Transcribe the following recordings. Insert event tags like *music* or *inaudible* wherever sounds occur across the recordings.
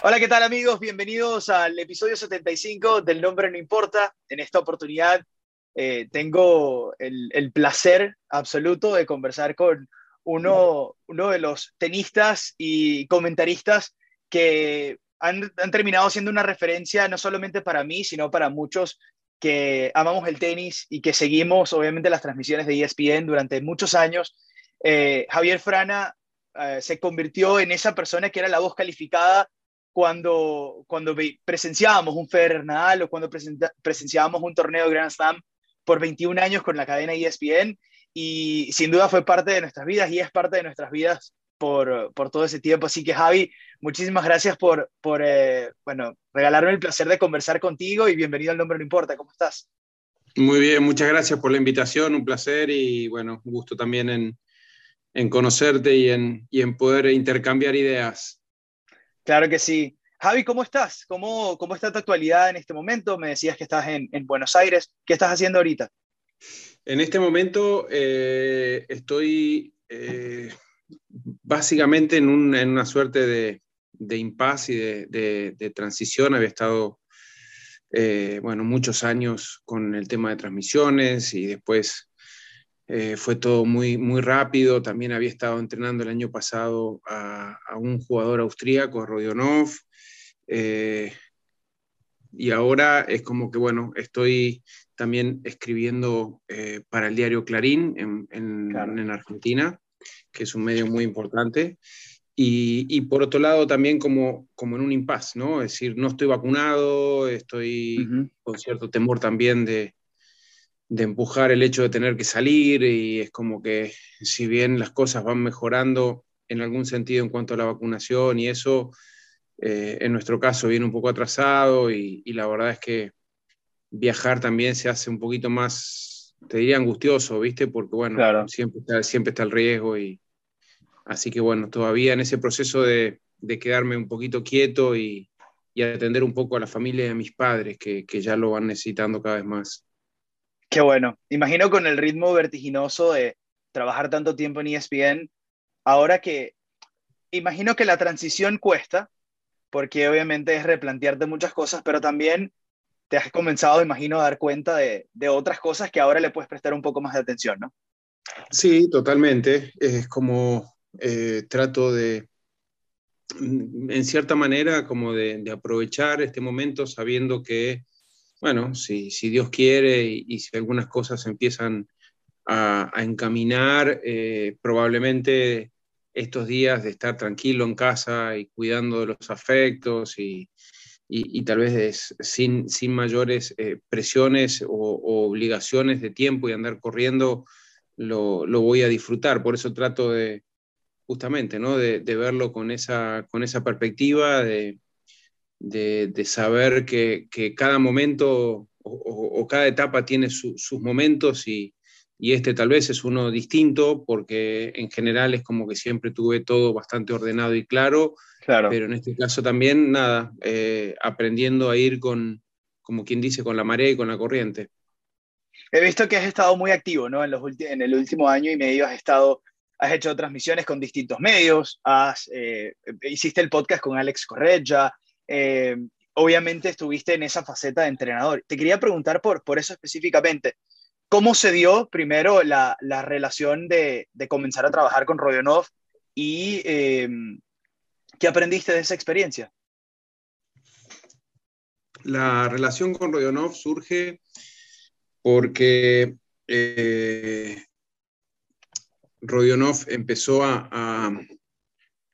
Hola, ¿qué tal amigos? Bienvenidos al episodio 75 del Nombre No Importa. En esta oportunidad eh, tengo el, placer absoluto de conversar con uno, uno de los tenistas y comentaristas que han, han, terminado siendo una referencia no solamente para mí, sino para muchos que amamos el tenis y que seguimos obviamente las transmisiones de ESPN durante muchos años. Eh, Javier Frana eh, se convirtió en esa persona que era la voz calificada cuando, cuando presenciábamos un Federer Nadal o cuando presenciábamos un torneo de Grand Slam por 21 años con la cadena ESPN y sin duda fue parte de nuestras vidas y es parte de nuestras vidas por, por todo ese tiempo. Así que Javi, muchísimas gracias por, por eh, bueno, regalarme el placer de conversar contigo y bienvenido al Nombre No Importa. ¿Cómo estás? Muy bien, muchas gracias por la invitación, un placer y bueno, un gusto también en, en conocerte y en, y en poder intercambiar ideas. Claro que sí. Javi, ¿cómo estás? ¿Cómo, cómo está tu actualidad en este momento? Me decías que estás en, en Buenos Aires. ¿Qué estás haciendo ahorita? En este momento eh, estoy eh, básicamente en, un, en, una suerte de, de impasse y de, de, transición. Había estado, eh, bueno, muchos años con el tema de transmisiones y después eh, fue todo muy, muy rápido. También había estado entrenando el año pasado a, un jugador austríaco, a Rodionov. Eh, y ahora es como que, bueno, estoy también escribiendo eh, para el diario Clarín en, en, Argentina, que es un medio muy importante. Y, y, por otro lado también como, como en un impasse, ¿no? Es decir, no estoy vacunado, estoy con cierto temor también de, de empujar el hecho de tener que salir y es como que si bien las cosas van mejorando en algún sentido en cuanto a la vacunación y eso, eh, en nuestro caso viene un poco atrasado y, la verdad es que viajar también se hace un poquito más, te diría angustioso, ¿viste? Porque bueno, siempre, está, siempre está el riesgo y así que bueno, todavía en ese proceso de, quedarme un poquito quieto y, atender un poco a la familia de mis padres que, que ya lo van necesitando cada vez más. Qué bueno. Imagino con el ritmo vertiginoso de trabajar tanto tiempo en ESPN, ahora que imagino que la transición cuesta, porque obviamente es replantearte muchas cosas, pero también te has comenzado, imagino, a dar cuenta de, otras cosas que ahora le puedes prestar un poco más de atención, ¿no? Sí, totalmente. Es como eh, trato de, en cierta manera, como de aprovechar este momento sabiendo que bueno, si, Dios quiere y, si algunas cosas empiezan a, encaminar, eh, probablemente estos días de estar tranquilo en casa y cuidando de los afectos y, tal vez sin, mayores eh, presiones o, obligaciones de tiempo y andar corriendo, lo, voy a disfrutar. Por eso trato de, justamente, ¿no? de, verlo con esa, con esa perspectiva, de, de, saber que, cada momento o, cada etapa tiene sus momentos y, este tal vez es uno distinto porque en general es como que siempre tuve todo bastante ordenado y claro, claro. pero en este caso también nada, eh, aprendiendo a ir con, como quien dice, con la marea y con la corriente. He visto que has estado muy activo, ¿no? En, los en el último año y medio has estado, has hecho transmisiones con distintos medios, has, eh, hiciste el podcast con Alex Correja, eh, obviamente estuviste en esa faceta de entrenador. Te quería preguntar por, por eso específicamente. ¿Cómo se dio primero la, la relación de, de, comenzar a trabajar con Rodionov y eh, qué aprendiste de esa experiencia? La relación con Rodionov surge porque eh, Rodionov empezó a, a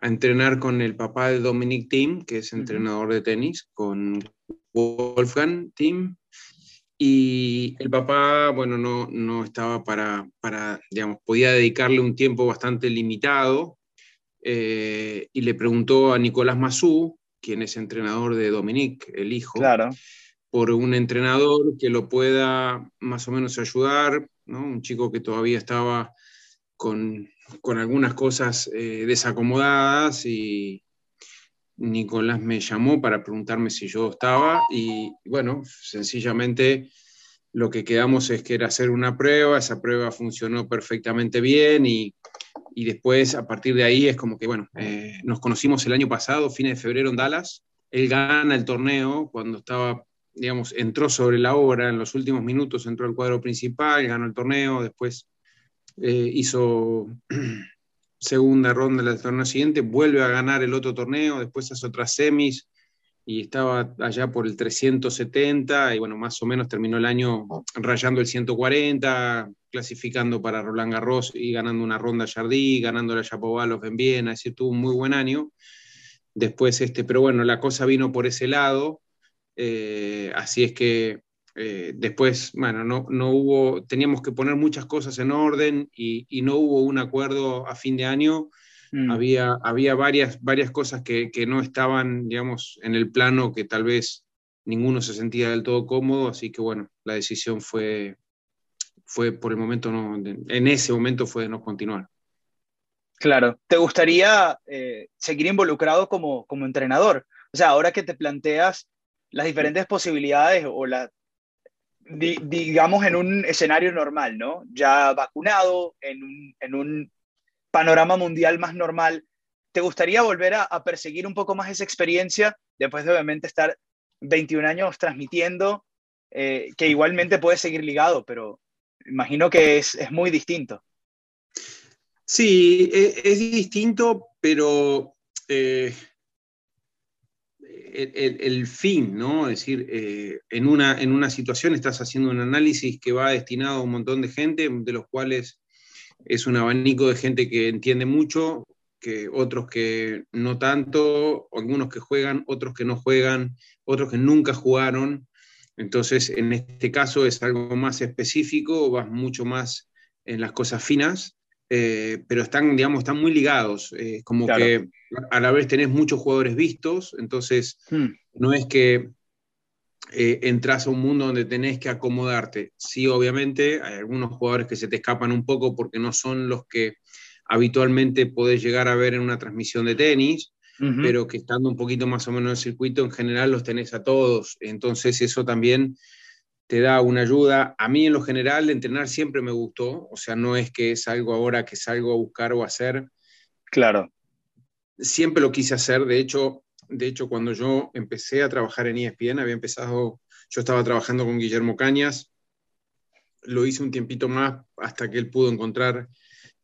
entrenar con el papá de Dominic Thiem, que es entrenador de tenis, con Wolfgang Thiem. Y el papá, bueno, no, no estaba para, para, digamos, podía dedicarle un tiempo bastante limitado. Eh, y le preguntó a Nicolás Massú, quien es entrenador de Dominic, el hijo, claro. por un entrenador que lo pueda más o menos ayudar, ¿no? un chico que todavía estaba con, con algunas cosas eh, desacomodadas y Nicolás me llamó para preguntarme si yo estaba y bueno, sencillamente lo que quedamos es que era hacer una prueba, esa prueba funcionó perfectamente bien y, y después a partir de ahí es como que bueno, eh, nos conocimos el año pasado, fines de febrero en Dallas. Él gana el torneo cuando estaba, digamos, entró sobre la hora, en los últimos minutos entró al cuadro principal, ganó el torneo, después eh, hizo *clears throat* segunda ronda del torneo siguiente, vuelve a ganar el otro torneo, después hace otras semis y estaba allá por el 370 y bueno, más o menos terminó el año rayando el 140, clasificando para Roland Garros y ganando una ronda Jardí, ganando la Chapovalov en Viena, es decir, tuvo un muy buen año. Después, este, pero bueno, la cosa vino por ese lado, eh, así es que eh, después, bueno, no, no, hubo, teníamos que poner muchas cosas en orden y, y no hubo un acuerdo a fin de año. Mm. Había, había varias, varias cosas que, que, no estaban, digamos, en el plano que tal vez ninguno se sentía del todo cómodo, así que bueno, la decisión fue, fue por el momento, no, en ese momento fue de no continuar. Claro, ¿te gustaría eh, seguir involucrado como, como entrenador? O sea, ahora que te planteas las diferentes posibilidades o la, digamos, en un escenario normal, ¿no? Ya vacunado, en un, panorama mundial más normal, ¿te gustaría volver a, perseguir un poco más esa experiencia después de obviamente estar 21 años transmitiendo, eh, que igualmente puede seguir ligado, pero imagino que es, es muy distinto? Sí, e, es, distinto, pero eh, el, fin, ¿no? Es decir, eh, en, una, en una situación estás haciendo un análisis que va destinado a un montón de gente, de los cuales es un abanico de gente que entiende mucho, que otros que no tanto, algunos que juegan, otros que no juegan, otros que nunca jugaron. Entonces, en este caso es algo más específico, vas mucho más en las cosas finas, eh, pero están, digamos, están muy ligados. Eh, como que a la vez tenés muchos jugadores vistos, entonces hmm. no es que eh, entras a un mundo donde tenés que acomodarte. Sí, obviamente, hay algunos jugadores que se te escapan un poco porque no son los que habitualmente podés llegar a ver en una transmisión de tenis, pero que estando un poquito más o menos en el circuito, en general los tenés a todos. Entonces eso también te da una ayuda. A mí en lo general entrenar siempre me gustó, o sea, no es que es algo ahora que salgo a buscar o hacer. Claro. Siempre lo quise hacer, de hecho, de hecho cuando yo empecé a trabajar en ESPN, había empezado, yo estaba trabajando con Guillermo Cañas, lo hice un tiempito más hasta que él pudo encontrar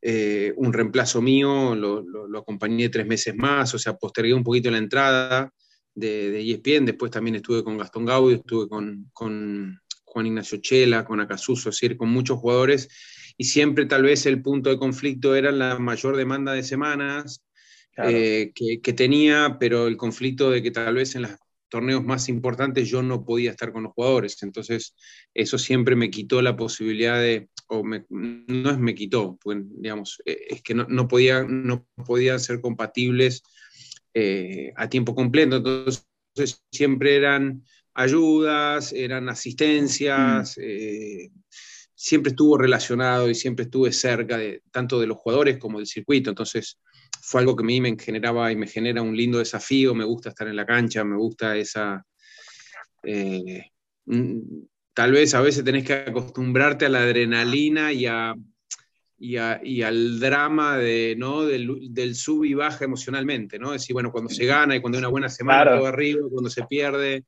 eh, un reemplazo mío, lo, acompañé tres meses más, o sea, postergué un poquito la entrada de, de ESPN, después también estuve con Gastón Gaudio, estuve con, con Juan Ignacio Chela, con Acasuso, es decir, con muchos jugadores, y siempre tal vez el punto de conflicto era la mayor demanda de semanas, eh, que, tenía, pero el conflicto de que tal vez en los torneos más importantes yo no podía estar con los jugadores. Entonces, eso siempre me quitó la posibilidad de, o no es me quitó, pues, digamos, eh, es que no, no, podía, no podían ser compatibles eh, a tiempo completo. Entonces, siempre eran ayudas, eran asistencias. Mm. siempre estuvo relacionado y siempre estuve cerca de tanto de los jugadores como del circuito. Entonces, fue algo que a mí me generaba y me genera un lindo desafío, me gusta estar en la cancha, me gusta esa... Eh, mm, tal vez a veces tenés que acostumbrarte a la adrenalina y, a, y, al drama de, ¿no? del, sub y baja emocionalmente, ¿no? Es decir, bueno, cuando se gana y cuando hay una buena semana todo arriba, cuando se pierde,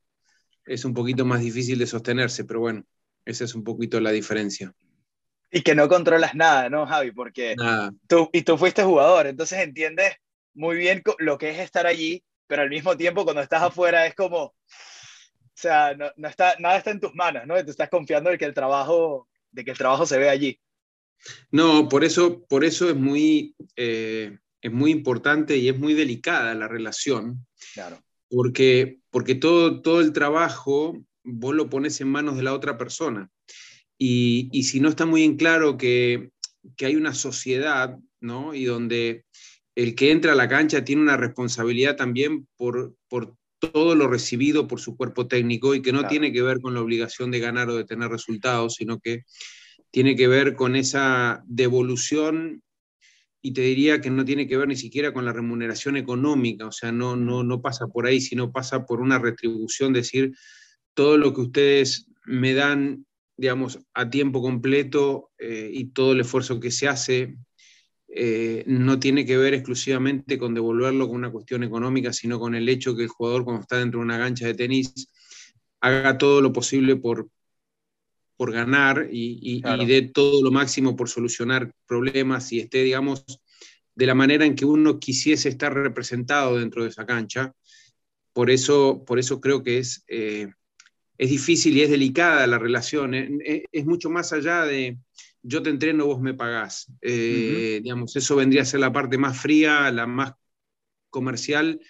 es un poquito más difícil de sostenerse, pero bueno, esa es un poquito la diferencia. Y que no controlas nada, ¿no, Javi? Porque tú, y tú fuiste jugador, entonces entiendes muy bien lo que es estar allí, pero al mismo tiempo cuando estás afuera es como, o sea, no, no está, nada está en tus manos, ¿no? Y tú estás confiando de que el trabajo, de que el trabajo se ve allí. No, por eso, por eso es muy, eh, es muy importante y es muy delicada la relación. Claro. Porque, porque todo, todo el trabajo vos lo pones en manos de la otra persona. Y, si no está muy en claro que, hay una sociedad, ¿no? Y donde el que entra a la cancha tiene una responsabilidad también por, todo lo recibido por su cuerpo técnico y que no tiene que ver con la obligación de ganar o de tener resultados, sino que tiene que ver con esa devolución y te diría que no tiene que ver ni siquiera con la remuneración económica, o sea, no, no, no pasa por ahí, sino pasa por una retribución, decir, todo lo que ustedes me dan digamos, a tiempo completo eh, y todo el esfuerzo que se hace eh, no tiene que ver exclusivamente con devolverlo con una cuestión económica, sino con el hecho que el jugador cuando está dentro de una cancha de tenis haga todo lo posible por, por ganar y, y, dé todo lo máximo por solucionar problemas y esté, digamos, de la manera en que uno quisiese estar representado dentro de esa cancha. Por eso, por eso creo que es, eh, es difícil y es delicada la relación. Es, es mucho más allá de, yo te entreno, vos me pagás. Eh, digamos, eso vendría a ser la parte más fría, la más comercial,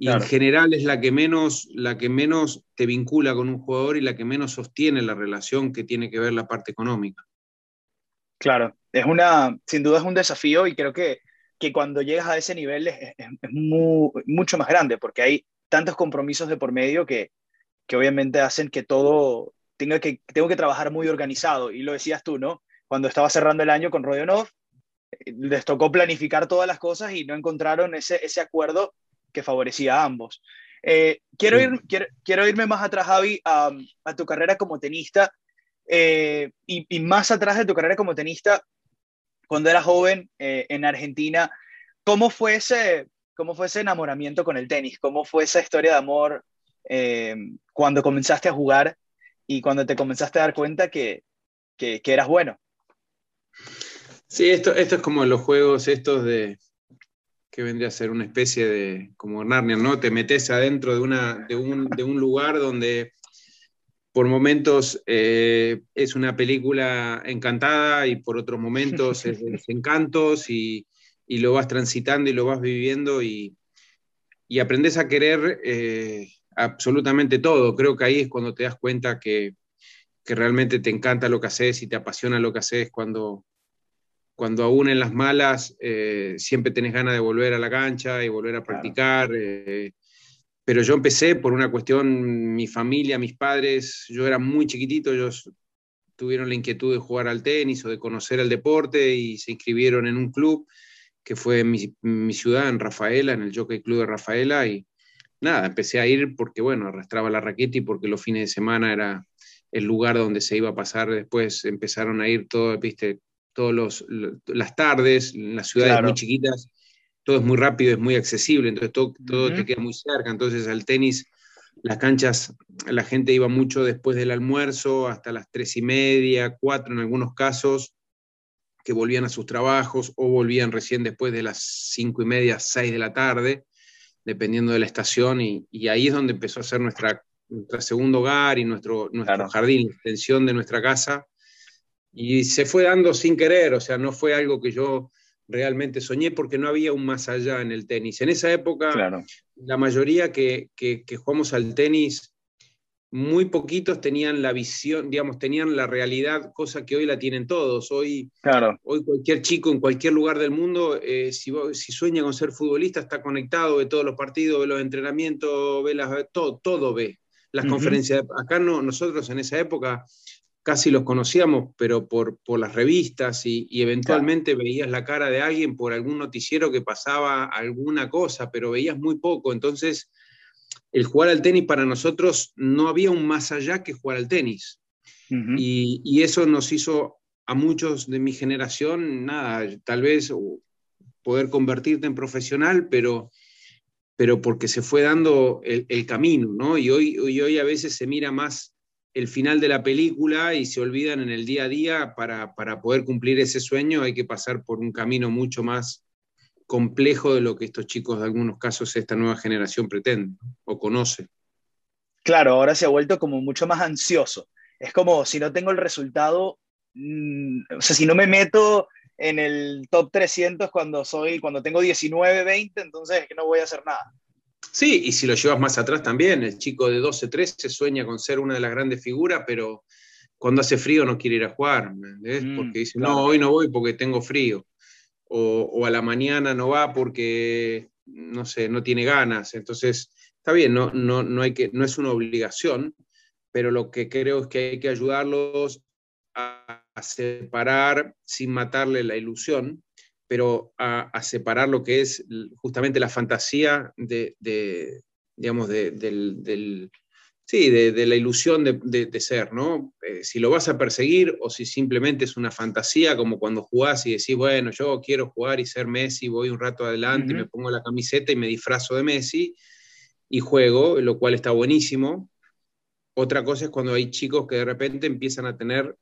y en general es la que, menos, la que menos te vincula con un jugador y la que menos sostiene la relación que tiene que ver la parte económica. Claro, es una, sin duda es un desafío y creo que, que cuando llegas a ese nivel es, mucho más grande porque hay tantos compromisos de por medio que, que obviamente hacen que todo tenga que, tengo que trabajar muy organizado y lo decías tú, ¿no? cuando estaba cerrando el año con Rodionov, eh, les tocó planificar todas las cosas y no encontraron ese, ese acuerdo que favorecía a ambos. Eh, quiero, ir, quiero, irme más atrás, Javi, a, a tu carrera como tenista eh, y, y, más atrás de tu carrera como tenista, cuando eras joven en Argentina, ¿cómo fue, ese, ¿cómo fue ese enamoramiento con el tenis? ¿Cómo fue esa historia de amor cuando comenzaste a jugar y cuando te comenzaste a dar cuenta que, que, que eras bueno? Sí, esto, esto es como los juegos estos de que vendría a ser una especie de, como Narnia, ¿no? Te metes adentro de, una, de, un, de un lugar donde por momentos eh, es una película encantada y por otros momentos es de *laughs* encantos y, y, lo vas transitando y lo vas viviendo y, y aprendes a querer eh, absolutamente todo. Creo que ahí es cuando te das cuenta que, que realmente te encanta lo que haces y te apasiona lo que haces cuando, cuando aún en las malas eh, siempre tenés ganas de volver a la cancha y volver a practicar. Eh, pero yo empecé por una cuestión, mi familia, mis padres, yo era muy chiquitito, ellos tuvieron la inquietud de jugar al tenis o de conocer el deporte y se inscribieron en un club que fue en mi, mi ciudad, en Rafaela, en el Jockey Club de Rafaela, y nada, empecé a ir porque, bueno, arrastraba la raqueta y porque los fines de semana era, el lugar donde se iba a pasar. Después empezaron a ir todo, viste, todas las tardes, en las ciudades muy chiquitas, todo es muy rápido, es muy accesible, entonces todo, todo te queda muy cerca. Entonces al tenis, las canchas, la gente iba mucho después del almuerzo, hasta las tres y media, cuatro en algunos casos, que volvían a sus trabajos o volvían recién después de las cinco y media, seis de la tarde, dependiendo de la estación, y, y ahí es donde empezó a ser nuestra nuestro segundo hogar y nuestro, nuestro jardín, extensión de nuestra casa. Y se fue dando sin querer, o sea, no fue algo que yo realmente soñé porque no había un más allá en el tenis. En esa época, la mayoría que, que, jugamos al tenis, muy poquitos tenían la visión, digamos, tenían la realidad, cosa que hoy la tienen todos. Hoy, claro. hoy cualquier chico en cualquier lugar del mundo, eh, si, si, sueña con ser futbolista, está conectado, ve todos los partidos, ve los entrenamientos, ve las, todo, todo ve las conferencias. Acá no, nosotros en esa época casi los conocíamos, pero por, por las revistas y, eventualmente veías la cara de alguien por algún noticiero que pasaba alguna cosa, pero veías muy poco. Entonces, el jugar al tenis para nosotros no había un más allá que jugar al tenis. y, y, eso nos hizo a muchos de mi generación, nada, tal vez poder convertirte en profesional, pero pero porque se fue dando el, camino, ¿no? Y hoy, hoy, hoy, a veces se mira más el final de la película y se olvidan en el día a día para, para poder cumplir ese sueño hay que pasar por un camino mucho más complejo de lo que estos chicos, de algunos casos, esta nueva generación pretende o conoce. Claro, ahora se ha vuelto como mucho más ansioso. Es como si no tengo el resultado, mm, o sea, si no me meto en el top 300 cuando soy, cuando tengo 19, 20, entonces no voy a hacer nada. Sí, y si lo llevas más atrás también, el chico de 12, 13 sueña con ser una de las grandes figuras, pero cuando hace frío no quiere ir a jugar, mm, porque dice, no, hoy no voy porque tengo frío, o, o, a la mañana no va porque, no sé, no tiene ganas, entonces, está bien, no, no, no, hay que, no es una obligación, pero lo que creo es que hay que ayudarlos a separar sin matarle la ilusión, pero a, separar lo que es justamente la fantasía de, digamos, del, sí, de, la ilusión de, ser, ¿no? Eh, si lo vas a perseguir o si simplemente es una fantasía, como cuando jugás y decís, bueno, yo quiero jugar y ser Messi, voy un rato adelante, me pongo la camiseta y me disfrazo de Messi y juego, lo cual está buenísimo. Otra cosa es cuando hay chicos que de repente empiezan a tener,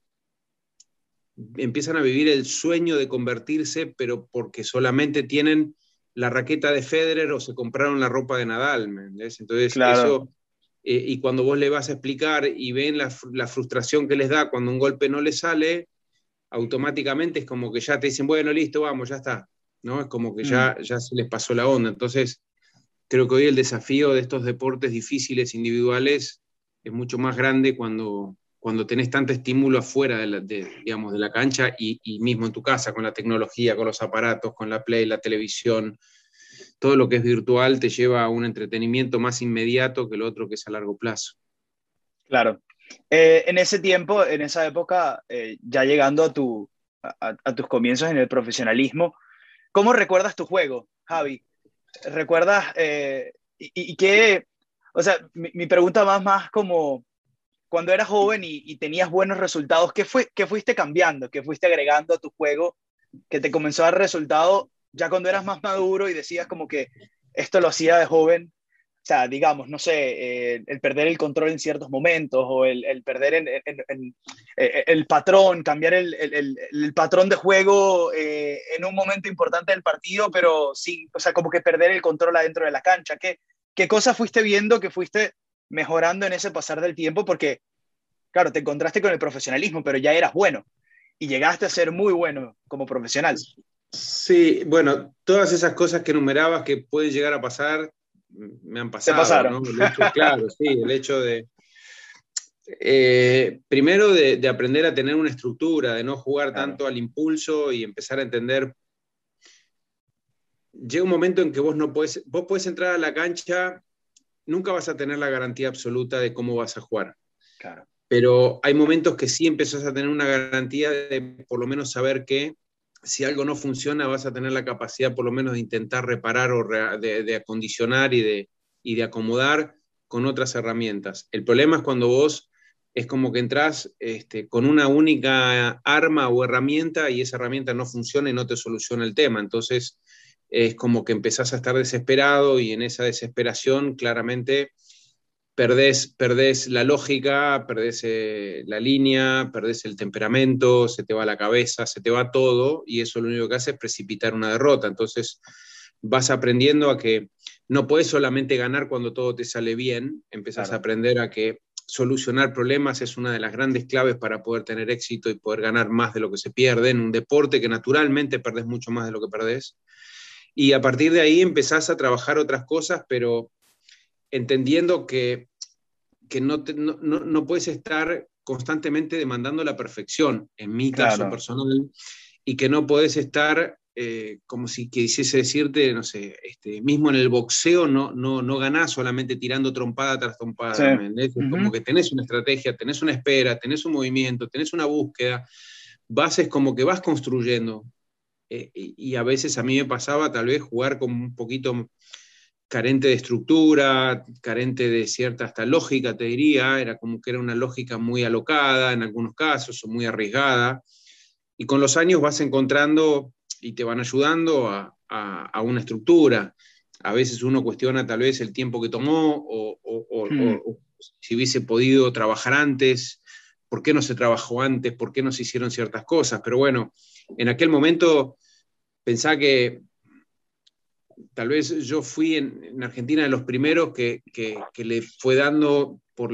empiezan a vivir el sueño de convertirse, pero porque solamente tienen la raqueta de Federer o se compraron la ropa de Nadal, ¿me Entonces, eso eh, y cuando vos le vas a explicar y ven la, frustración que les da cuando un golpe no les sale, automáticamente es como que ya te dicen, bueno, listo, vamos, ya está. ¿no? Es como que ya, mm. ya se les pasó la onda. Entonces, creo que hoy el desafío de estos deportes difíciles individuales es mucho más grande cuando, cuando tenés tanto estímulo afuera de la, digamos, de la cancha y, mismo en tu casa, con la tecnología, con los aparatos, con la play, la televisión, todo lo que es virtual te lleva a un entretenimiento más inmediato que el otro que es a largo plazo. Claro. Eh, en ese tiempo, en esa época, eh, ya llegando a, tu, a, tus comienzos en el profesionalismo, ¿cómo recuerdas tu juego, Javi? ¿Recuerdas eh, y, qué? O sea, mi, pregunta más, más como cuando eras joven y, tenías buenos resultados, ¿qué, fue, ¿qué fuiste cambiando? ¿Qué fuiste agregando a tu juego que te comenzó a dar resultado ya cuando eras más maduro y decías como que esto lo hacía de joven, o sea, digamos, no sé, eh, el perder el control en ciertos momentos o el, el perder en, en, eh, el patrón, cambiar el, el patrón de juego eh, en un momento importante del partido, pero sí, o sea, como que perder el control adentro de la cancha. ¿Qué, qué cosas fuiste viendo que fuiste mejorando en ese pasar del tiempo? Porque, claro, te encontraste con el profesionalismo, pero ya eras bueno y llegaste a ser muy bueno como profesional. Sí, bueno, todas esas cosas que enumerabas que pueden llegar a pasar, me han pasado. pasaron. claro, sí, el hecho de, eh, primero de, aprender a tener una estructura, de no jugar tanto al impulso y empezar a entender. Llega un momento en que vos no puedes, vos puedes entrar a la cancha, nunca vas a tener la garantía absoluta de cómo vas a jugar. Claro. Pero hay momentos que sí empezás a tener una garantía de por lo menos saber que si algo no funciona, vas a tener la capacidad por lo menos de intentar reparar o de, acondicionar y de, de acomodar con otras herramientas. El problema es cuando vos es como que entras este, con una única arma o herramienta y esa herramienta no funciona y no te soluciona el tema. Entonces es como que empezás a estar desesperado y en esa desesperación claramente perdés, la lógica, perdés eh, la línea, perdés el temperamento, se te va la cabeza, se te va todo y eso lo único que hace es precipitar una derrota. Entonces vas aprendiendo a que no puedes solamente ganar cuando todo te sale bien, empezás a aprender a que solucionar problemas es una de las grandes claves para poder tener éxito y poder ganar más de lo que se pierde en un deporte que naturalmente perdés mucho más de lo que perdés. Y a partir de ahí empezás a trabajar otras cosas, pero entendiendo que, no, no, puedes estar constantemente demandando la perfección, en mi caso personal, y que no puedes estar eh, como si quisiese decirte, no sé, este, mismo en el boxeo no, no, no ganás solamente tirando trompada tras trompada, Como que tenés una estrategia, tenés una espera, tenés un movimiento, tenés una búsqueda, vas es como que vas construyendo. Eh, y, a veces a mí me pasaba tal vez jugar como un poquito carente de estructura, carente de cierta hasta lógica, te diría, era como que era una lógica muy alocada en algunos casos o muy arriesgada. Y con los años vas encontrando y te van ayudando a, una estructura. A veces uno cuestiona tal vez el tiempo que tomó o, hmm. o, si hubiese podido trabajar antes, por qué no se trabajó antes, por qué no se hicieron ciertas cosas. Pero bueno, en aquel momento pensaba que tal vez yo fui en, Argentina de los primeros que, le fue dando por,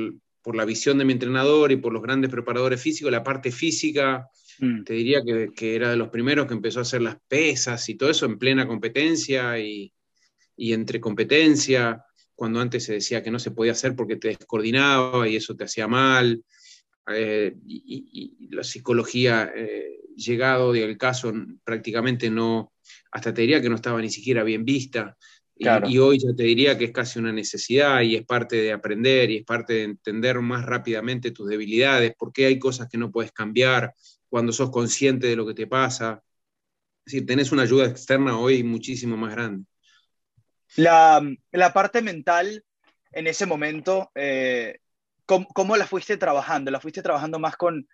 la visión de mi entrenador y por los grandes preparadores físicos, la parte física, mm. te diría que, era de los primeros que empezó a hacer las pesas y todo eso en plena competencia y, entre competencia, cuando antes se decía que no se podía hacer porque te descoordinaba y eso te hacía mal. Eh, y, la psicología, eh, llegado del caso, prácticamente no, hasta te diría que no estaba ni siquiera bien vista. Y, hoy ya te diría que es casi una necesidad y es parte de aprender y es parte de entender más rápidamente tus debilidades, por qué hay cosas que no puedes cambiar cuando sos consciente de lo que te pasa. Es decir, tenés una ayuda externa hoy muchísimo más grande. La, la parte mental en ese momento, eh, ¿cómo, la fuiste trabajando? ¿La fuiste trabajando más con,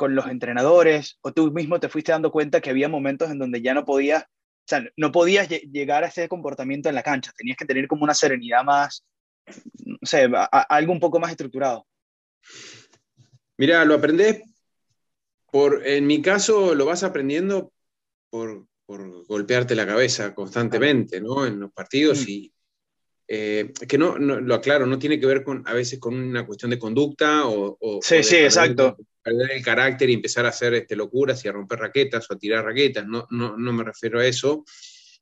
con los entrenadores o tú mismo te fuiste dando cuenta que había momentos en donde ya no podías, o sea, no podías llegar a ese comportamiento en la cancha, tenías que tener como una serenidad más, no sé, algo un poco más estructurado? Mira, lo aprendes por, en mi caso, lo vas aprendiendo por, por golpearte la cabeza constantemente, ¿no? En los partidos mm. y eh, que no, lo aclaro, no tiene que ver con a veces con una cuestión de conducta o, sí, sí, exacto. perder el carácter y empezar a hacer este, locuras y a romper raquetas o a tirar raquetas, no, no, no me refiero a eso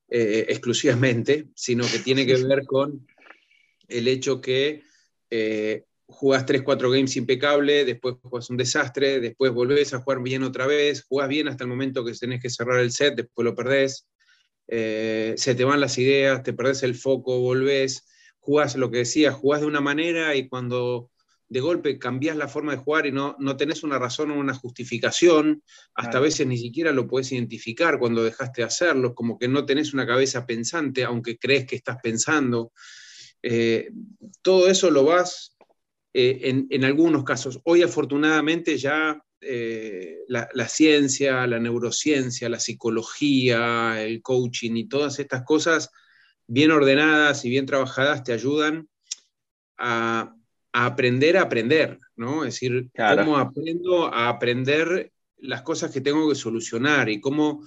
eh, exclusivamente, sino que tiene que ver con el hecho que eh, jugás 3, 4 games impecable, después jugás un desastre, después volvés a jugar bien otra vez, jugás bien hasta el momento que tenés que cerrar el set, después lo perdés, eh, se te van las ideas, te perdés el foco, volvés, jugás lo que decía, jugás de una manera y cuando de golpe cambias la forma de jugar y no, no tenés una razón o una justificación, hasta a veces ni siquiera lo puedes identificar cuando dejaste de hacerlo, como que no tenés una cabeza pensante, aunque crees que estás pensando. Eh, todo eso lo vas eh, en, algunos casos. Hoy afortunadamente ya eh, la, ciencia, la neurociencia, la psicología, el coaching y todas estas cosas bien ordenadas y bien trabajadas te ayudan a, aprender a aprender, ¿no? Es decir, cómo aprendo a aprender las cosas que tengo que solucionar y cómo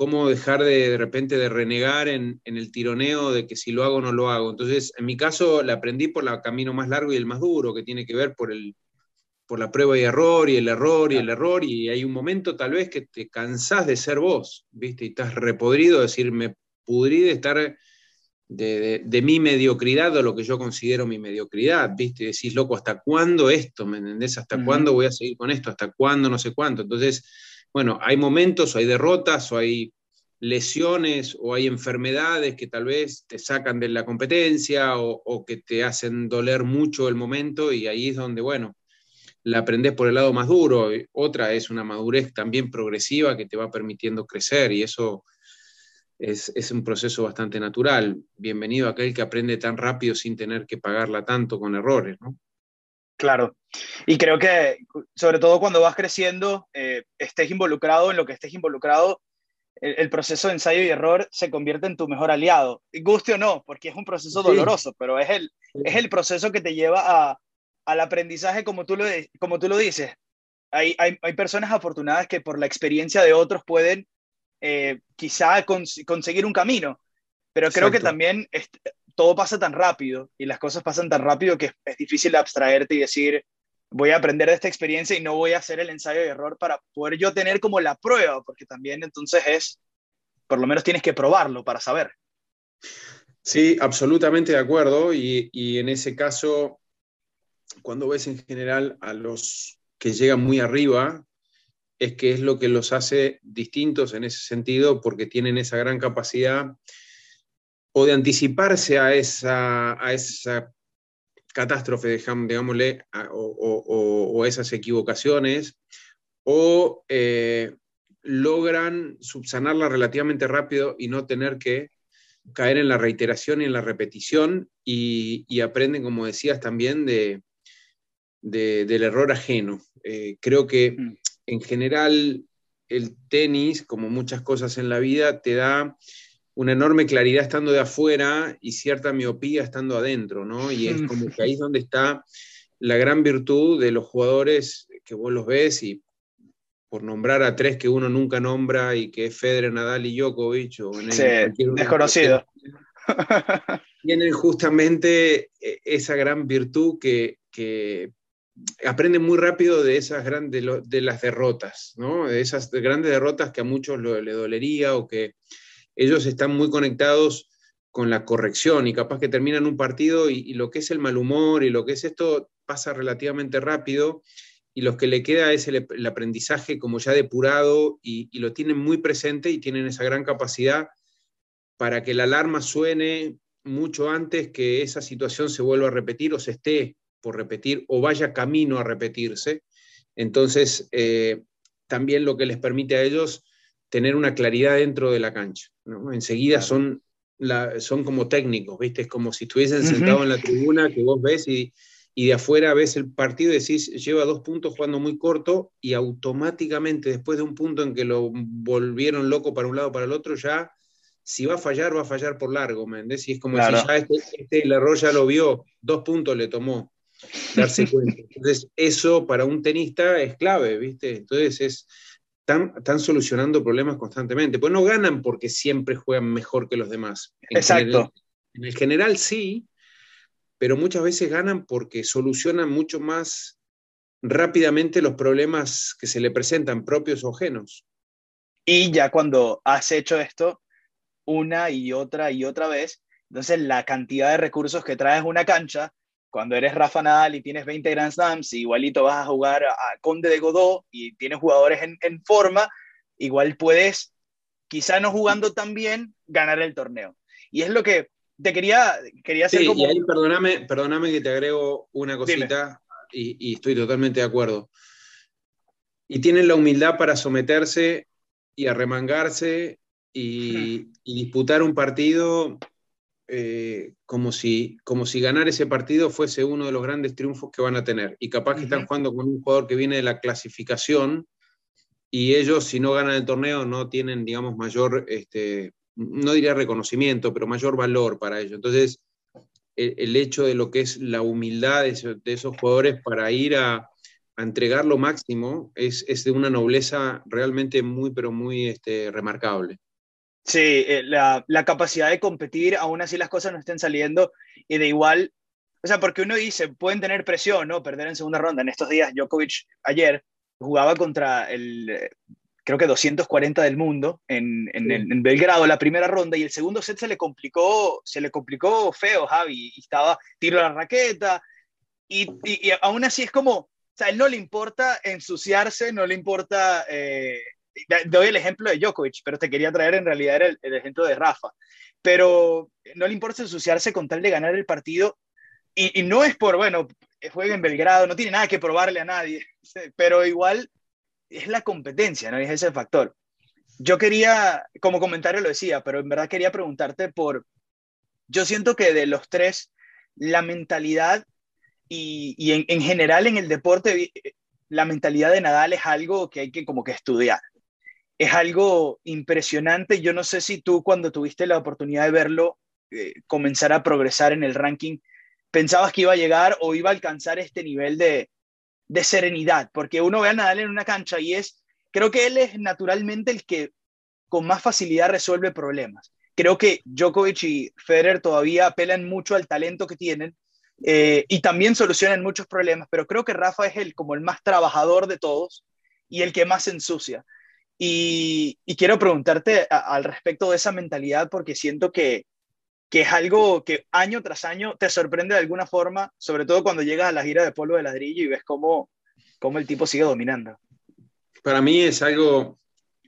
cómo dejar de, de repente de renegar en, el tironeo de que si lo hago o no lo hago. Entonces, en mi caso, la aprendí por el camino más largo y el más duro, que tiene que ver por, el, por la prueba y error, y el error, y el error, y hay un momento tal vez que te cansás de ser vos, ¿viste? Y estás repodrido, decir, me pudrí de estar de, mi mediocridad o lo que yo considero mi mediocridad, ¿viste? Y decís, loco, ¿hasta cuándo esto? ¿Me entendés? ¿Hasta cuándo voy a seguir con esto? ¿Hasta cuándo? No sé cuánto. Entonces, bueno, hay momentos, o hay derrotas, o hay lesiones, o hay enfermedades que tal vez te sacan de la competencia o, que te hacen doler mucho el momento y ahí es donde, bueno, la aprendes por el lado más duro. Otra es una madurez también progresiva que te va permitiendo crecer y eso es, es, un proceso bastante natural. Bienvenido a aquel que aprende tan rápido sin tener que pagarla tanto con errores, ¿no? Claro. Y creo que, sobre todo cuando vas creciendo, eh, estés involucrado en lo que estés involucrado, el, proceso de ensayo y error se convierte en tu mejor aliado. Guste o no, porque es un proceso doloroso, pero es el, es el proceso que te lleva a, al aprendizaje como tú lo, como tú lo dices. Hay, hay, hay personas afortunadas que por la experiencia de otros pueden eh, quizá conseguir un camino, pero creo que también todo pasa tan rápido y las cosas pasan tan rápido que es, difícil abstraerte y decir, voy a aprender de esta experiencia y no voy a hacer el ensayo de error para poder yo tener como la prueba, porque también entonces es, por lo menos tienes que probarlo para saber. Sí, absolutamente de acuerdo. Y, y, en ese caso, cuando ves en general a los que llegan muy arriba, es que es lo que los hace distintos en ese sentido, porque tienen esa gran capacidad o de anticiparse a esa, a esa catástrofe, digámosle, o, esas equivocaciones, o eh, logran subsanarla relativamente rápido y no tener que caer en la reiteración y en la repetición y, aprenden, como decías, también de, del error ajeno. Eh, creo que mm. en general el tenis, como muchas cosas en la vida, te da una enorme claridad estando de afuera y cierta miopía estando adentro, ¿no? Y es como que ahí es donde está la gran virtud de los jugadores que vos los ves y por nombrar a tres que uno nunca nombra y que es Federer, Nadal y Djokovic o sí, desconocido. *laughs* Tienen justamente e, esa gran virtud que, que aprenden muy rápido de esas grandes de, las derrotas, ¿no? De esas grandes derrotas que a muchos le dolería o que ellos están muy conectados con la corrección y capaz que terminan un partido y, lo que es el mal humor y lo que es esto pasa relativamente rápido y los que le queda es el, aprendizaje como ya depurado y, lo tienen muy presente y tienen esa gran capacidad para que la alarma suene mucho antes que esa situación se vuelva a repetir o se esté por repetir o vaya camino a repetirse. Entonces, eh, también lo que les permite a ellos tener una claridad dentro de la cancha. Enseguida son, son como técnicos, ¿viste? Es como si estuviesen sentados en la tribuna que vos ves y, y de afuera ves el partido y decís, lleva dos puntos jugando muy corto y automáticamente después de un punto en que lo volvieron loco para un lado para el otro, ya si va a fallar, va a fallar por largo, ¿me? Y es como si ya este, este, el error ya lo vio, dos puntos le tomó darse *laughs* cuenta. Entonces, eso para un tenista es clave, ¿viste? Entonces, es, están, están solucionando problemas constantemente. Pues no ganan porque siempre juegan mejor que los demás. Exacto. en el general sí, pero muchas veces ganan porque solucionan mucho más rápidamente los problemas que se le presentan, propios o ajenos. Y ya cuando has hecho esto una y otra y otra vez, entonces la cantidad de recursos que traes una cancha, cuando eres Rafa Nadal y tienes 20 Grand Slams, igualito vas a jugar a Conde de Godó y tienes jugadores en, en forma, igual puedes, quizá no jugando tan bien, ganar el torneo. Y es lo que te quería, quería hacer como... Y ahí perdóname, perdóname que te agrego una cosita y, estoy totalmente de acuerdo. Y tienen la humildad para someterse y arremangarse y, y disputar un partido eh, como, si, como si ganar ese partido fuese uno de los grandes triunfos que van a tener. Y capaz que están jugando con un jugador que viene de la clasificación y ellos, si no ganan el torneo, no tienen, digamos, mayor este, no diría reconocimiento, pero mayor valor para ello. Entonces, el, hecho de lo que es la humildad de, esos jugadores para ir a, entregar lo máximo es, de una nobleza realmente muy, pero muy este, remarcable. Sí, eh, la, capacidad de competir, aún así las cosas no estén saliendo, y de igual, o sea, porque uno dice, pueden tener presión, ¿no? Perder en segunda ronda. En estos días, Djokovic ayer jugaba contra el creo que 240 del mundo en, en, Belgrado la primera ronda y el segundo set se le complicó, se le complicó feo, Javi, y estaba tiro a la raqueta y, y, aún así es como, o sea, a él no le importa ensuciarse, no le importa, eh, doy el ejemplo de Djokovic, pero te quería traer en realidad el, ejemplo de Rafa, pero no le importa ensuciarse con tal de ganar el partido y, no es por, bueno, juega en Belgrado, no tiene nada que probarle a nadie, *laughs* pero igual es la competencia, ¿no? Es ese factor. Yo quería, como comentario lo decía, pero en verdad quería preguntarte por, yo siento que de los tres, la mentalidad y, y en, general en el deporte, la mentalidad de Nadal es algo que hay que como que estudiar. Es algo impresionante. Yo no sé si tú cuando tuviste la oportunidad de verlo, eh, comenzar a progresar en el ranking, pensabas que iba a llegar o iba a alcanzar este nivel de, de serenidad, porque uno ve a Nadal en una cancha y es, creo que él es naturalmente el que con más facilidad resuelve problemas. Creo que Djokovic y Federer todavía apelan mucho al talento que tienen eh, y también solucionan muchos problemas, pero creo que Rafa es el como el más trabajador de todos y el que más ensucia. Y, quiero preguntarte al respecto de esa mentalidad porque siento que, que es algo que año tras año te sorprende de alguna forma, sobre todo cuando llegas a la gira de polvo de ladrillo y ves cómo, cómo el tipo sigue dominando. Para mí es algo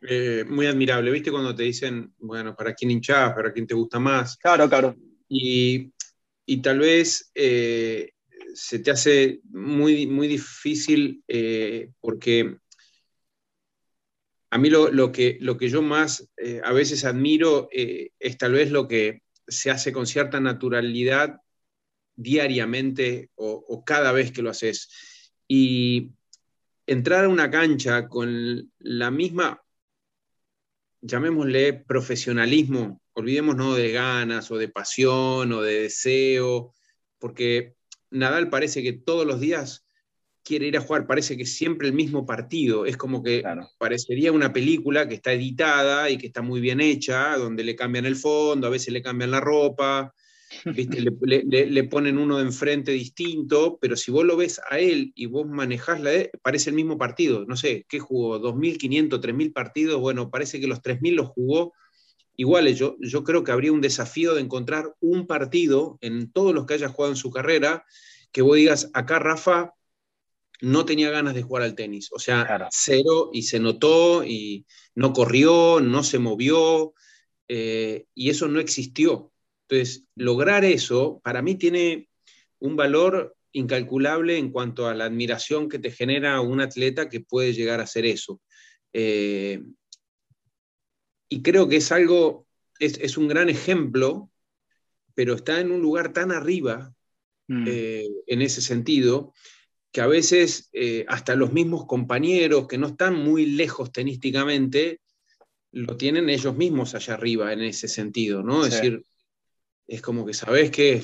eh, muy admirable, ¿viste? Cuando te dicen, bueno, ¿para quién hinchás? ¿Para quién te gusta más? Claro, claro. Y, y tal vez eh, se te hace muy, muy difícil eh, porque a mí lo, que, yo más a veces admiro es tal vez lo que se hace con cierta naturalidad diariamente o, cada vez que lo haces. Y entrar a una cancha con la misma, llamémosle profesionalismo, olvidémonos de ganas o de pasión o de deseo, porque Nadal parece que todos los días quiere ir a jugar, parece que siempre el mismo partido, es como que parecería una película que está editada y que está muy bien hecha, donde le cambian el fondo, a veces le cambian la ropa, *laughs* Le, ponen uno de enfrente distinto, pero si vos lo ves a él y vos manejás la parece el mismo partido, no sé, ¿qué jugó? ¿2.500, 3.000 partidos? Bueno, parece que los 3.000 los jugó iguales. Yo, yo creo que habría un desafío de encontrar un partido en todos los que haya jugado en su carrera que vos digas, acá Rafa no tenía ganas de jugar al tenis. O sea, cero y se notó y no corrió, no se movió eh, y eso no existió. Entonces, lograr eso para mí tiene un valor incalculable en cuanto a la admiración que te genera un atleta que puede llegar a hacer eso. Eh, y creo que es algo, es, es un gran ejemplo, pero está en un lugar tan arriba mm. eh, en ese sentido, que a veces eh, hasta los mismos compañeros que no están muy lejos tenísticamente, lo tienen ellos mismos allá arriba en ese sentido, ¿no? Es decir, es como que sabes que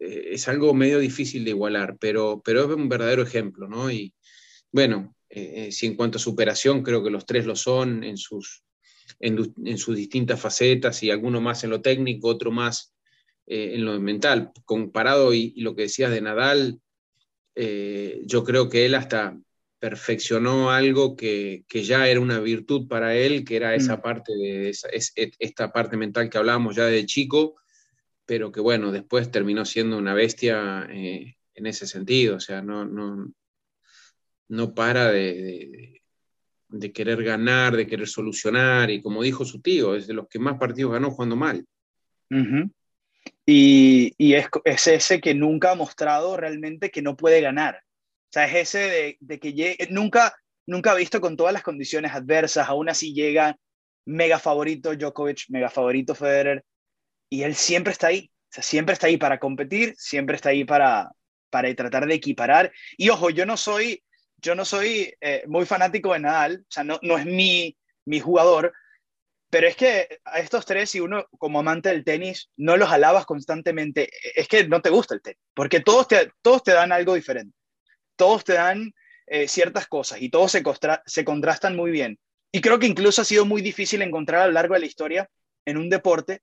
eh, es algo medio difícil de igualar, pero, pero es un verdadero ejemplo, ¿no? Y bueno, si en cuanto a superación, creo que los tres lo son en sus, en, sus distintas facetas y alguno más en lo técnico, otro más eh, en lo mental. Comparado y, lo que decías de Nadal, eh, yo creo que él hasta perfeccionó algo que, ya era una virtud para él, que era esa mm. parte de esta parte mental que hablábamos ya de chico, pero que bueno, después terminó siendo una bestia eh, en ese sentido, o sea, no, no, no para de, de querer ganar, de querer solucionar, y como dijo su tío, es de los que más partidos ganó jugando mal. Y, es, es, ese que nunca ha mostrado realmente que no puede ganar. O sea, es ese de, que nunca, nunca ha visto con todas las condiciones adversas, aún así llega mega favorito Djokovic, mega favorito Federer, y él siempre está ahí. O sea, siempre está ahí para competir, siempre está ahí para, para tratar de equiparar. Y ojo, yo no soy yo no soy eh, muy fanático de Nadal, o sea, no, no es mi, mi jugador, pero es que a estos tres, si uno como amante del tenis no los alabas constantemente, es que no te gusta el tenis, porque todos te, todos te dan algo diferente, todos te dan eh, ciertas cosas y todos se, se contrastan muy bien. Y creo que incluso ha sido muy difícil encontrar a lo largo de la historia en un deporte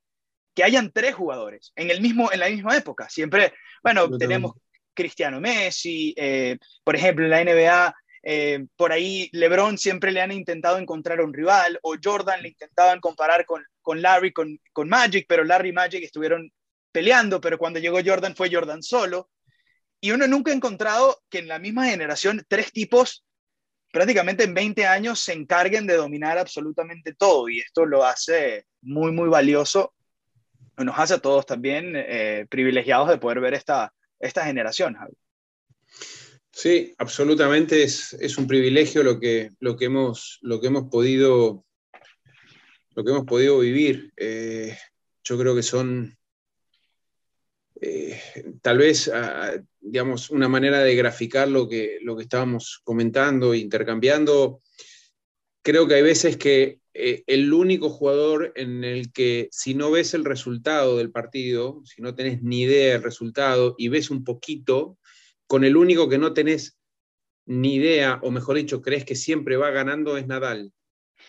que hayan tres jugadores en, el mismo, en la misma época. Siempre, bueno, tenemos Cristiano Messi, eh, por ejemplo, en la NBA, eh, por ahí LeBron siempre le han intentado encontrar un rival, o Jordan le intentaban comparar con, con Larry, con, con Magic, pero Larry y Magic estuvieron peleando, pero cuando llegó Jordan fue Jordan solo. Y uno nunca ha encontrado que en la misma generación tres tipos prácticamente en 20 años se encarguen de dominar absolutamente todo y esto lo hace muy, muy valioso. Nos hace a todos también eh, privilegiados de poder ver esta, esta generación. Sí, absolutamente es, un privilegio lo que, lo, que hemos, lo, que hemos podido, lo que hemos podido vivir. Eh, yo creo que son eh, tal vez, digamos, una manera de graficar lo que, lo que estábamos comentando, intercambiando. Creo que hay veces que eh, el único jugador en el que si no ves el resultado del partido, si no tenés ni idea del resultado y ves un poquito, con el único que no tenés ni idea, o mejor dicho, crees que siempre va ganando, es Nadal,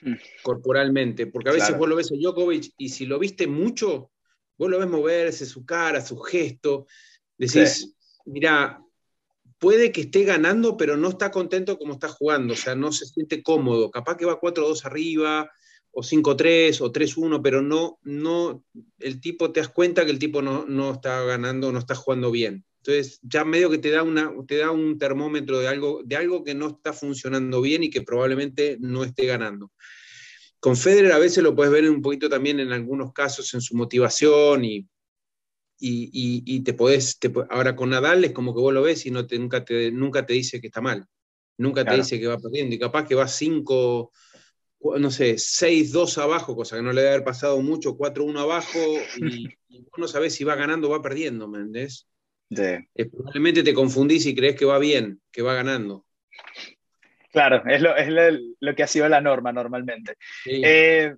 hmm. corporalmente. Porque a veces vos lo ves a Djokovic y si lo viste mucho, vos lo ves moverse, su cara, su gesto, decís, mira, puede que esté ganando, pero no está contento como está jugando, o sea, no se siente cómodo. Capaz que va 4-2 arriba, o 5-3, o 3-1, pero no, no, el tipo, te das cuenta que el tipo no, no, está ganando, no está jugando bien. Entonces, ya medio que te da, una, te da un termómetro de algo, de algo que no está funcionando bien y que probablemente no esté ganando. Con Federer a veces lo puedes ver un poquito también en algunos casos en su motivación y, y, te podés, ahora con Nadal es como que vos lo ves y no te, nunca, te, nunca te dice que está mal, nunca te dice que va perdiendo y capaz que va 5, no sé, 6-2 abajo, cosa que no le debe haber pasado mucho, 4-1 abajo y, vos no sabés si va ganando o va perdiendo, ¿me entendés? Probablemente te confundís y crees que va bien, que va ganando. Claro, es lo, es lo, que ha sido la norma normalmente. Eh,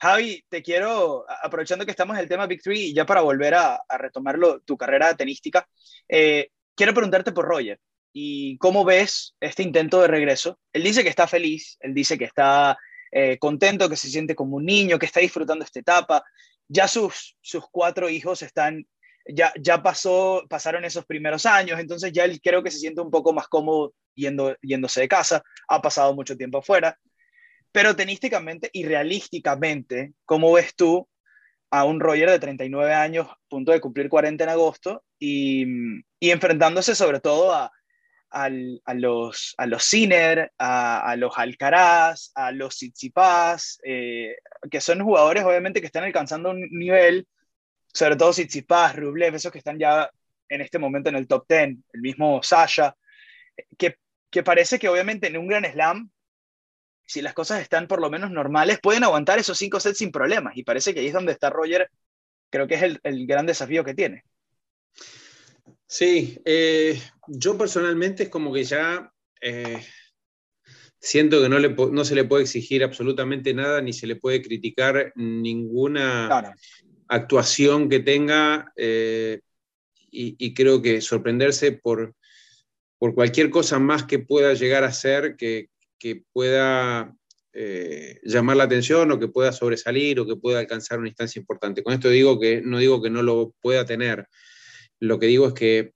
Javi, te quiero, aprovechando que estamos en el tema Big Three, y ya para volver a, retomarlo, tu carrera tenística, eh, quiero preguntarte por Roger y cómo ves este intento de regreso. Él dice que está feliz, él dice que está eh, contento, que se siente como un niño, que está disfrutando esta etapa. Ya sus, sus cuatro hijos están, ya, ya pasó, pasaron esos primeros años, entonces ya él creo que se siente un poco más cómodo yendo, yéndose de casa, ha pasado mucho tiempo afuera. Pero tenísticamente y realísticamente, ¿cómo ves tú a un Roger de 39 años, punto de cumplir 40 en agosto, y, y enfrentándose sobre todo a, a los, a los Sinner, a, los Alcaraz, a los Tsitsipas, eh, que son jugadores obviamente que están alcanzando un nivel, sobre todo Tsitsipas, Rublev, esos que están ya en este momento en el top 10, el mismo Sasha, que, que parece que obviamente en un gran slam si las cosas están por lo menos normales, pueden aguantar esos cinco sets sin problemas. Y parece que ahí es donde está Roger, creo que es el, gran desafío que tiene. Sí, eh, yo personalmente es como que ya eh, siento que no, le, no, se le puede exigir absolutamente nada ni se le puede criticar ninguna actuación que tenga eh, y, creo que sorprenderse por, por cualquier cosa más que pueda llegar a ser, que, que pueda llamar la atención o que pueda sobresalir o que pueda alcanzar una instancia importante. Con esto digo que no digo que no lo pueda tener, lo que digo es que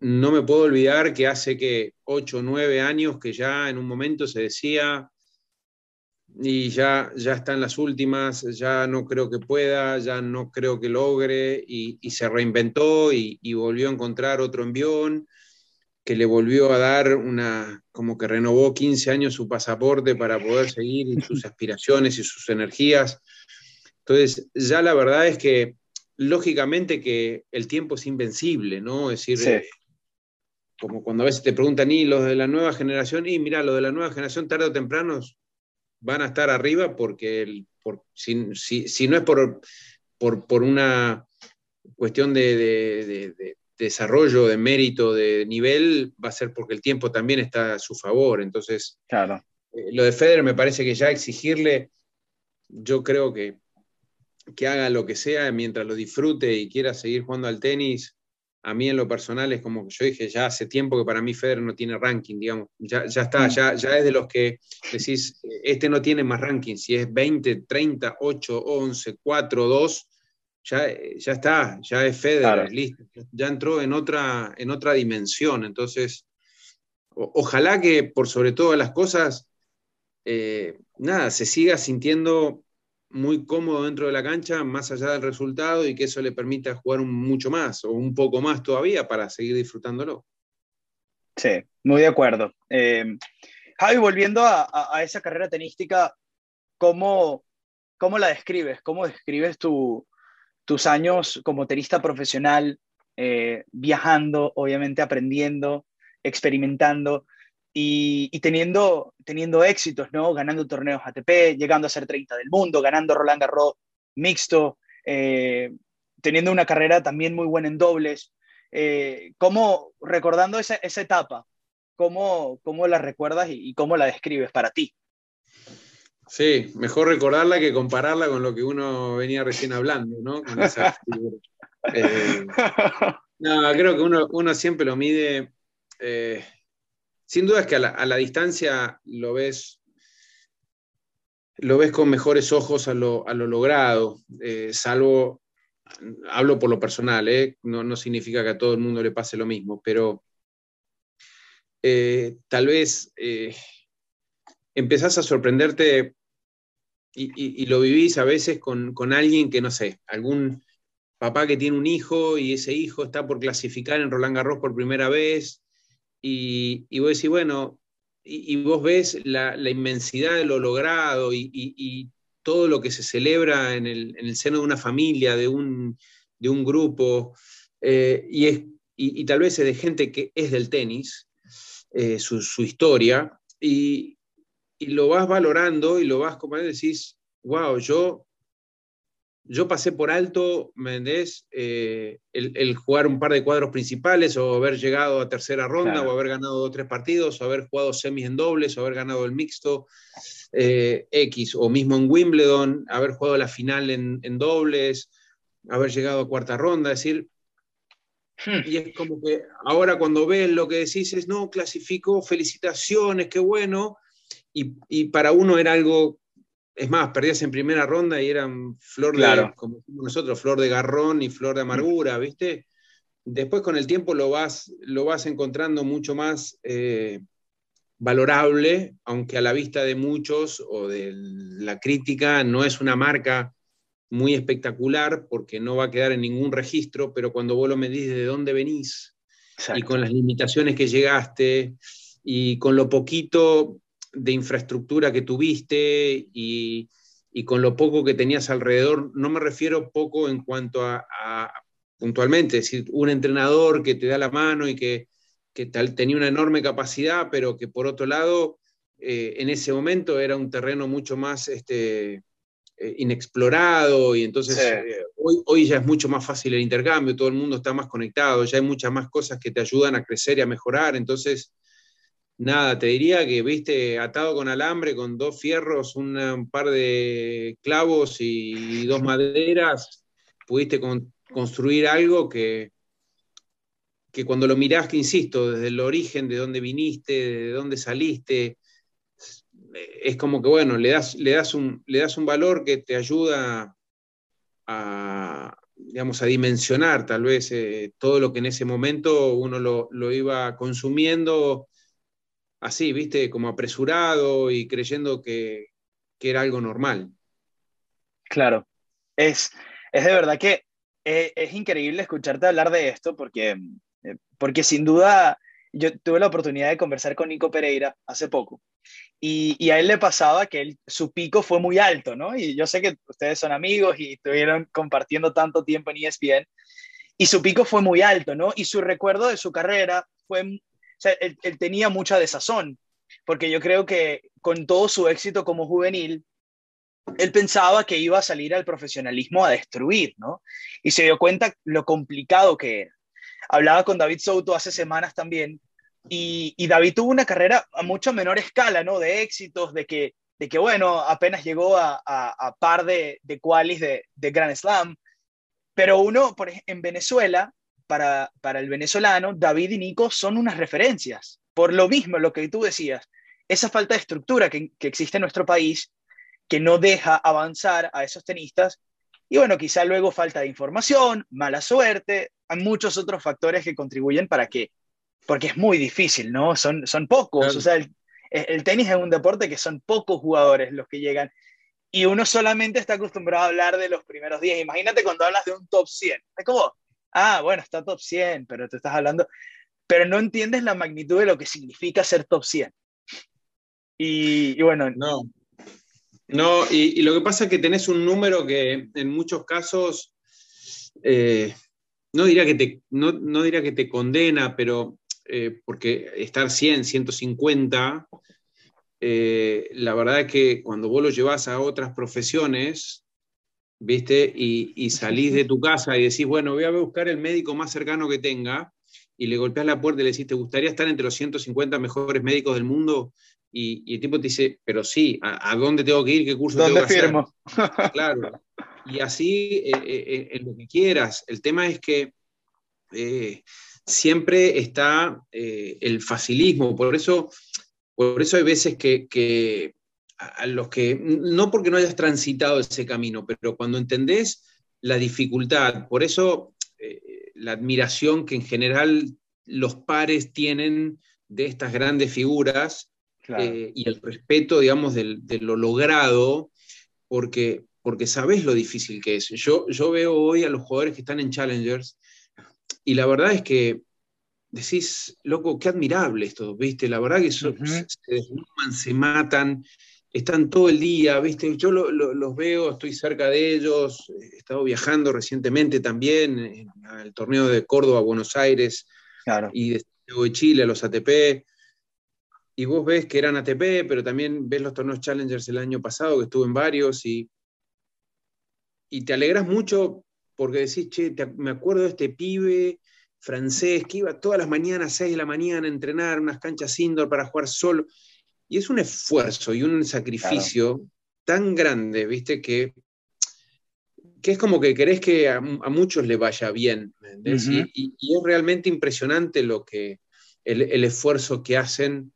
no me puedo olvidar que hace que 8 o 9 años que ya en un momento se decía y ya, ya están las últimas, ya no creo que pueda, ya no creo que logre, y, se reinventó y, volvió a encontrar otro envión que le volvió a dar una, como que renovó 15 años su pasaporte para poder seguir sus *laughs* aspiraciones y sus energías. Entonces, ya la verdad es que lógicamente que el tiempo es invencible, ¿no? Es decir, como cuando a veces te preguntan, y los de la nueva generación, y mira, los de la nueva generación tarde o temprano van a estar arriba porque el, por, si, no es por, por, una cuestión de, desarrollo, de mérito, de nivel, va a ser porque el tiempo también está a su favor. Entonces, claro. Eh, lo de Federer me parece que ya exigirle, yo creo que que haga lo que sea mientras lo disfrute y quiera seguir jugando al tenis, a mí en lo personal es como que yo dije ya hace tiempo que para mí Federer no tiene ranking, digamos, ya, ya está, mm. ya, ya es de los que decís, este no tiene más ranking, si es 20, 30, 8, 11, 4, 2, ya, ya está, ya es Federer, listo, ya entró en otra, en otra dimensión, entonces, ojalá que por sobre todas las cosas, eh, nada, se siga sintiendo muy cómodo dentro de la cancha, más allá del resultado, y que eso le permita jugar mucho más o un poco más todavía para seguir disfrutándolo. Sí, muy de acuerdo. Eh, Javi, volviendo a, esa carrera tenística, ¿cómo, ¿cómo, la describes? ¿Cómo describes tus años como tenista profesional, eh, viajando, obviamente aprendiendo, experimentando? Y, teniendo, teniendo éxitos, ¿no? Ganando torneos ATP, llegando a ser 30 del mundo, ganando Roland Garros mixto, eh, teniendo una carrera también muy buena en dobles. Eh, ¿Cómo, recordando esa, esa etapa, cómo, cómo, la recuerdas y, cómo la describes para ti? Sí, mejor recordarla que compararla con lo que uno venía recién hablando, ¿no? *laughs* Eh, no, creo que uno, uno siempre lo mide sin duda es que a la, distancia lo ves, lo ves con mejores ojos a lo, logrado, eh, salvo, hablo por lo personal, eh, no, significa que a todo el mundo le pase lo mismo, pero eh, tal vez empezás a sorprenderte y, lo vivís a veces con, con alguien que, no sé, algún papá que tiene un hijo y ese hijo está por clasificar en Roland Garros por primera vez y, y vos decís, bueno, y, vos ves la, inmensidad de lo logrado y, todo lo que se celebra en el, seno de una familia, de un, grupo, eh, y, tal vez es de gente que es del tenis, eh, su, historia, y, lo vas valorando y lo vas como decís, wow, yo yo pasé por alto, ¿me eh, el, jugar un par de cuadros principales o haber llegado a tercera ronda o haber ganado dos o tres partidos o haber jugado semis en dobles o haber ganado el mixto eh, X o mismo en Wimbledon, haber jugado la final en, dobles, haber llegado a cuarta ronda, es decir, hmm. y es como que ahora cuando ves lo que decís es, no, clasificó, felicitaciones, qué bueno, y, y para uno era algo es más, perdías en primera ronda y eran flor de, como nosotros, flor de garrón y flor de amargura, ¿viste? Después con el tiempo lo vas, lo vas encontrando mucho más eh, valorable, aunque a la vista de muchos o de la crítica no es una marca muy espectacular porque no va a quedar en ningún registro, pero cuando vos lo medís de dónde venís y con las limitaciones que llegaste y con lo poquito de infraestructura que tuviste y, con lo poco que tenías alrededor, no me refiero poco en cuanto a, puntualmente, es decir, un entrenador que te da la mano y que, tal, tenía una enorme capacidad, pero que por otro lado, eh, en ese momento era un terreno mucho más este, eh, inexplorado y entonces eh, hoy, hoy ya es mucho más fácil el intercambio, todo el mundo está más conectado, ya hay muchas más cosas que te ayudan a crecer y a mejorar, entonces nada, te diría que, viste, atado con alambre, con dos fierros, un par de clavos y dos maderas, pudiste construir algo que, que cuando lo mirás, que insisto, desde el origen, de dónde viniste, de dónde saliste, es como que, bueno, le das, le das, un, le das un valor que te ayuda a, digamos, a dimensionar tal vez eh, todo lo que en ese momento uno lo, lo iba consumiendo así, viste, como apresurado y creyendo que, era algo normal. Claro, es, es de verdad que es, es, increíble escucharte hablar de esto porque, eh, porque sin duda yo tuve la oportunidad de conversar con Nico Pereira hace poco y, y, a él le pasaba que él, su pico fue muy alto, ¿no? Y yo sé que ustedes son amigos y estuvieron compartiendo tanto tiempo en ESPN y su pico fue muy alto, ¿no? Y su recuerdo de su carrera fue sea, él, tenía mucha desazón, porque yo creo que con todo su éxito como juvenil, él pensaba que iba a salir al profesionalismo a destruir, ¿no? Y se dio cuenta lo complicado que era. Hablaba con David Souto hace semanas también, y, David tuvo una carrera a mucho menor escala, ¿no? De éxitos, de que, de que bueno, apenas llegó a, par de, de qualis de, de Grand Slam, pero uno, en Venezuela, para, el venezolano, David y Nico son unas referencias. Por lo mismo, lo que tú decías, esa falta de estructura que, existe en nuestro país, que no deja avanzar a esos tenistas, y bueno, quizá luego falta de información, mala suerte, hay muchos otros factores que contribuyen para que, porque es muy difícil, ¿no? Son, son pocos, o sea, el, el, tenis es un deporte que son pocos jugadores los que llegan, y uno solamente está acostumbrado a hablar de los primeros días. Imagínate cuando hablas de un top 100, es como, ah, bueno, está top 100, pero te estás hablando, pero no entiendes la magnitud de lo que significa ser top 100. Y, bueno. No. No, y, lo que pasa es que tenés un número que en muchos casos, eh, no, diría que te, no, diría que te condena, pero eh, porque estar 100, 150, eh, la verdad es que cuando vos lo llevas a otras profesiones, ¿viste? Y, salís de tu casa y decís, bueno, voy a buscar el médico más cercano que tenga, y le golpeas la puerta y le decís, ¿te gustaría estar entre los 150 mejores médicos del mundo? Y, el tipo te dice, pero sí, ¿a, dónde tengo que ir? ¿Qué curso tengo que firmo? hacer? *laughs* Claro. Y así, eh, eh, eh, en lo que quieras. El tema es que siempre está el facilismo, por eso, por eso hay veces que, que a los que, no porque no hayas transitado ese camino, pero cuando entendés la dificultad, por eso eh, la admiración que en general los pares tienen de estas grandes figuras eh, y el respeto, digamos, de, lo logrado, porque, porque sabes lo difícil que es. Yo, yo veo hoy a los jugadores que están en Challengers y la verdad es que decís, loco, qué admirable esto, ¿viste? La verdad que se desnuman, se matan, están todo el día, ¿viste? Yo los veo, estoy cerca de ellos, he estado viajando recientemente también el torneo de Córdoba, Buenos Aires y de, de Chile, a los ATP. Y vos ves que eran ATP, pero también ves los torneos Challengers el año pasado, que estuve en varios, y, y te alegras mucho porque decís, che, me acuerdo de este pibe francés que iba todas las mañanas, 6 de la mañana, a entrenar unas canchas indoor para jugar solo. Y es un esfuerzo y un sacrificio tan grande, ¿viste? Que, que es como que querés que a, muchos le vaya bien. y, es realmente impresionante lo que, el, esfuerzo que hacen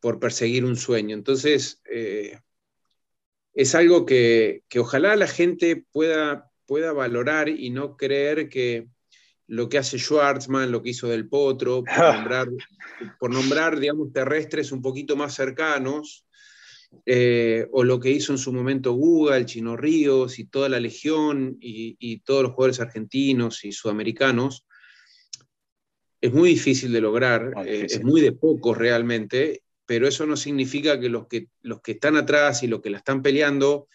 por perseguir un sueño. Entonces, eh, es algo que, que, ojalá la gente pueda, pueda valorar y no creer que, lo que hace Schwartzman, lo que hizo Del Potro, por nombrar, por nombrar digamos, terrestres un poquito más cercanos, eh, o lo que hizo en su momento Guga, el Chino Ríos y toda la Legión y, todos los jugadores argentinos y sudamericanos, es muy difícil de lograr, eh, es muy de pocos realmente, pero eso no significa que los que, los que están atrás y los que la están peleando,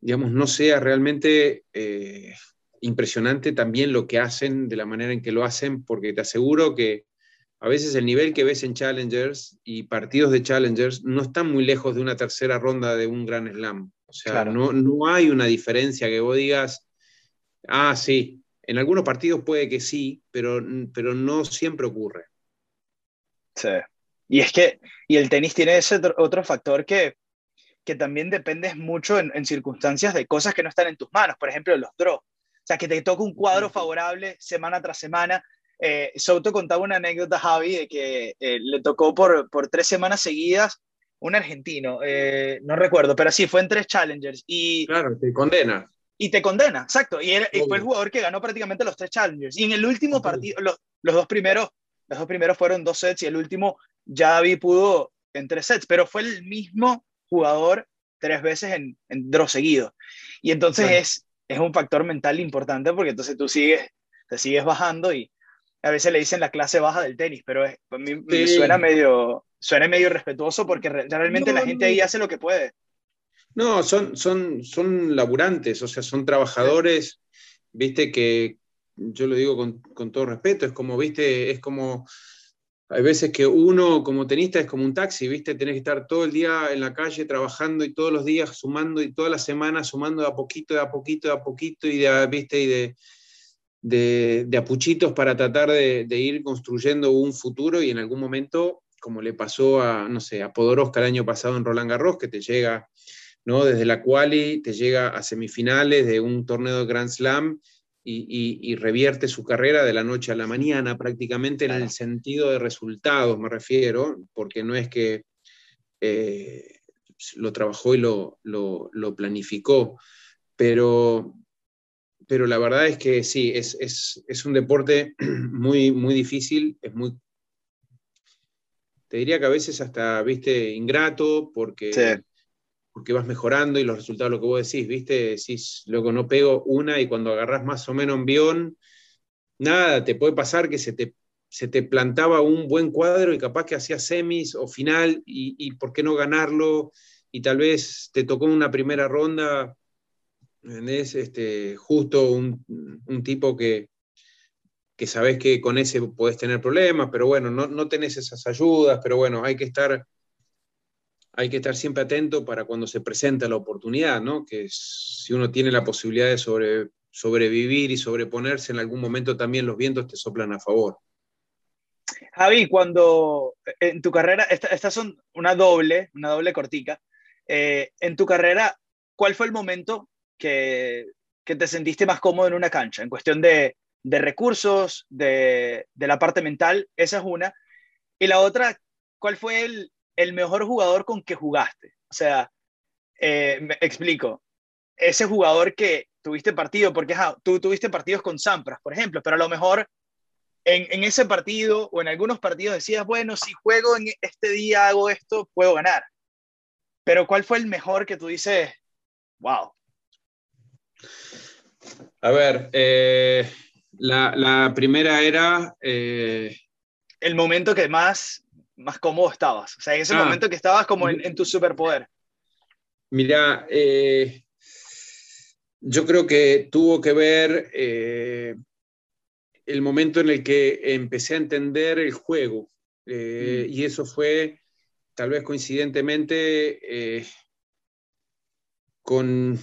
digamos, no sea realmente eh, impresionante también lo que hacen, de la manera en que lo hacen, porque te aseguro que a veces el nivel que ves en Challengers y partidos de Challengers no están muy lejos de una tercera ronda de un Gran Slam. O sea, no, no hay una diferencia que vos digas, ah, sí, en algunos partidos puede que sí, pero, pero no siempre ocurre. Sí. Y es que, y el tenis tiene ese otro factor que, que también dependes mucho en, circunstancias de cosas que no están en tus manos, por ejemplo, los draws. O sea, que te toca un cuadro favorable semana tras semana. Eh, Soto contaba una anécdota, Javi, de que eh, le tocó por, por tres semanas seguidas un argentino, eh, no recuerdo, pero sí, fue en tres challengers. Y, claro, te condena. Y te condena, exacto. Y, fue el jugador que ganó prácticamente los tres challengers. Y en el último partido, los, los, dos primeros, los dos primeros fueron dos sets y el último ya vi pudo en tres sets, pero fue el mismo jugador tres veces en, en draw seguido. Y entonces es, es un factor mental importante porque entonces tú sigues, te sigues bajando y a veces le dicen la clase baja del tenis, pero es, a mí me suena medio, suena medio respetuoso porque realmente la gente ahí hace lo que puede. No, son, son, son laburantes, o sea, son trabajadores, viste, que yo lo digo con, con todo respeto, es como, viste, es como hay veces que uno como tenista es como un taxi, ¿viste? Tenés que estar todo el día en la calle trabajando y todos los días sumando y todas las semanas sumando de a poquito, de a poquito, de a poquito y de, ¿viste? Y de, de, apuchitos para tratar de, de, ir construyendo un futuro y en algún momento, como le pasó a, no sé, a Podoroska el año pasado en Roland Garros, que te llega, ¿no? Desde la quali, te llega a semifinales de un torneo de Grand Slam y, revierte su carrera de la noche a la mañana, prácticamente en el sentido de resultados, me refiero, porque no es que eh, lo trabajó y lo, lo, planificó, pero, pero la verdad es que sí, es, es, es, un deporte *clears throat* muy, muy difícil, es muy... Te diría que a veces hasta, viste, ingrato, porque porque vas mejorando y los resultados, lo que vos decís, ¿viste? Decís, luego no pego una y cuando agarras más o menos envión, nada, te puede pasar que se te, se te plantaba un buen cuadro y capaz que hacías semis o final y, por qué no ganarlo y tal vez te tocó una primera ronda, es Este, justo un, un tipo que, que sabes que con ese puedes tener problemas, pero bueno, no, no tenés esas ayudas, pero bueno, hay que estar hay que estar siempre atento para cuando se presenta la oportunidad, ¿no? Que si uno tiene la posibilidad de sobre, sobrevivir y sobreponerse, en algún momento también los vientos te soplan a favor. Javi, cuando en tu carrera, estas son una doble, una doble cortica, eh, en tu carrera, ¿cuál fue el momento que, que, te sentiste más cómodo en una cancha? En cuestión de, de recursos, de, de la parte mental, esa es una. Y la otra, ¿cuál fue el, el mejor jugador con que jugaste. O sea, eh, me explico. Ese jugador que tuviste partido, porque tú tuviste partidos con Sampras, por ejemplo, pero a lo mejor en, en, ese partido o en algunos partidos decías, bueno, si juego en este día, hago esto, puedo ganar. Pero ¿cuál fue el mejor que tú dices, wow? A ver, eh, la, la, primera era... Eh, el momento que más más cómodo estabas? O sea, en ese ah. momento que estabas como en, tu superpoder. Mira, eh, yo creo que tuvo que ver eh, el momento en el que empecé a entender el juego. Eh, mm. Y eso fue, tal vez coincidentemente, con,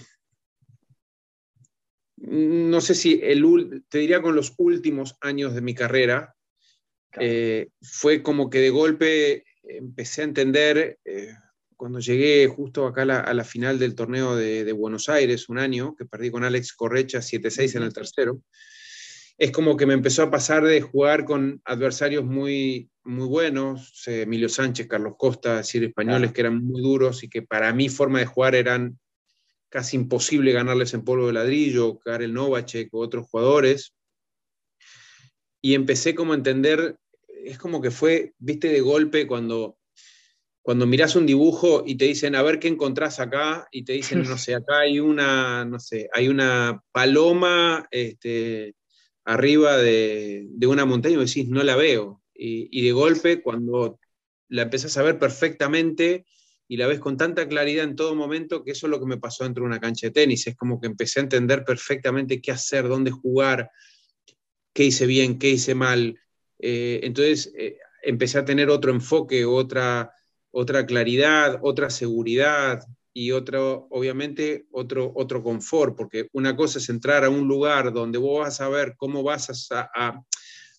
no sé si el, te diría con los últimos años de mi carrera, eh, fue como que de golpe empecé a entender, eh, cuando llegué justo acá a la, final del torneo de, Buenos Aires, un año, que perdí con Alex Correcha 7-6 en el tercero, es como que me empezó a pasar de jugar con adversarios muy, muy buenos, Emilio Sánchez, Carlos Costa, decir, españoles que eran muy duros y que para mi forma de jugar eran casi imposible ganarles en polvo de ladrillo, Karel Novacek o otros jugadores. Y empecé como a entender es como que fue, viste, de golpe cuando, cuando mirás un dibujo y te dicen, a ver qué encontrás acá, y te dicen, no sé, acá hay una, no sé, hay una paloma este, arriba de, una montaña y decís, no la veo. Y, de golpe, cuando la empezás a ver perfectamente y la ves con tanta claridad en todo momento, que eso es lo que me pasó dentro de una cancha de tenis, es como que empecé a entender perfectamente qué hacer, dónde jugar, qué hice bien, qué hice mal, eh, entonces eh, empecé a tener otro enfoque, otra, otra claridad, otra seguridad y otro, obviamente, otro, otro confort, porque una cosa es entrar a un lugar donde vos vas a ver cómo vas a, a,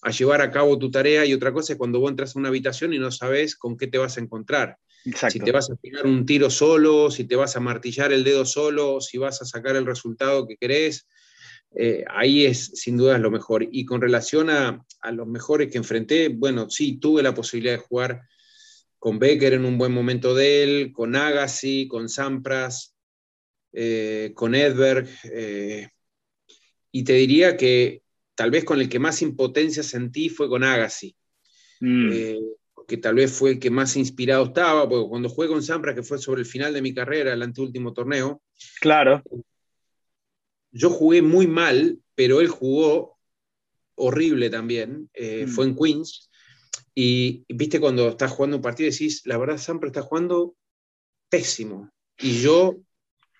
a llevar a cabo tu tarea y otra cosa es cuando vos entras a una habitación y no sabes con qué te vas a encontrar. Si te vas a tirar un tiro solo, si te vas a martillar el dedo solo, si vas a sacar el resultado que querés, eh, ahí es sin duda lo mejor. Y con relación a, a, los mejores que enfrenté, bueno, sí, tuve la posibilidad de jugar con Becker en un buen momento de él, con Agassi, con Sampras, eh, con Edberg, eh, y te diría que tal vez con el que más impotencia sentí fue con Agassi. Mm. Que tal vez fue el que más inspirado estaba, porque cuando jugué con Sampras, que fue sobre el final de mi carrera, el anteúltimo torneo. Claro. Yo jugué muy mal, pero él jugó horrible también. Eh, mm. Fue en Queens. Y, viste, cuando estás jugando un partido, decís, la verdad, Sampras está jugando pésimo. Y yo,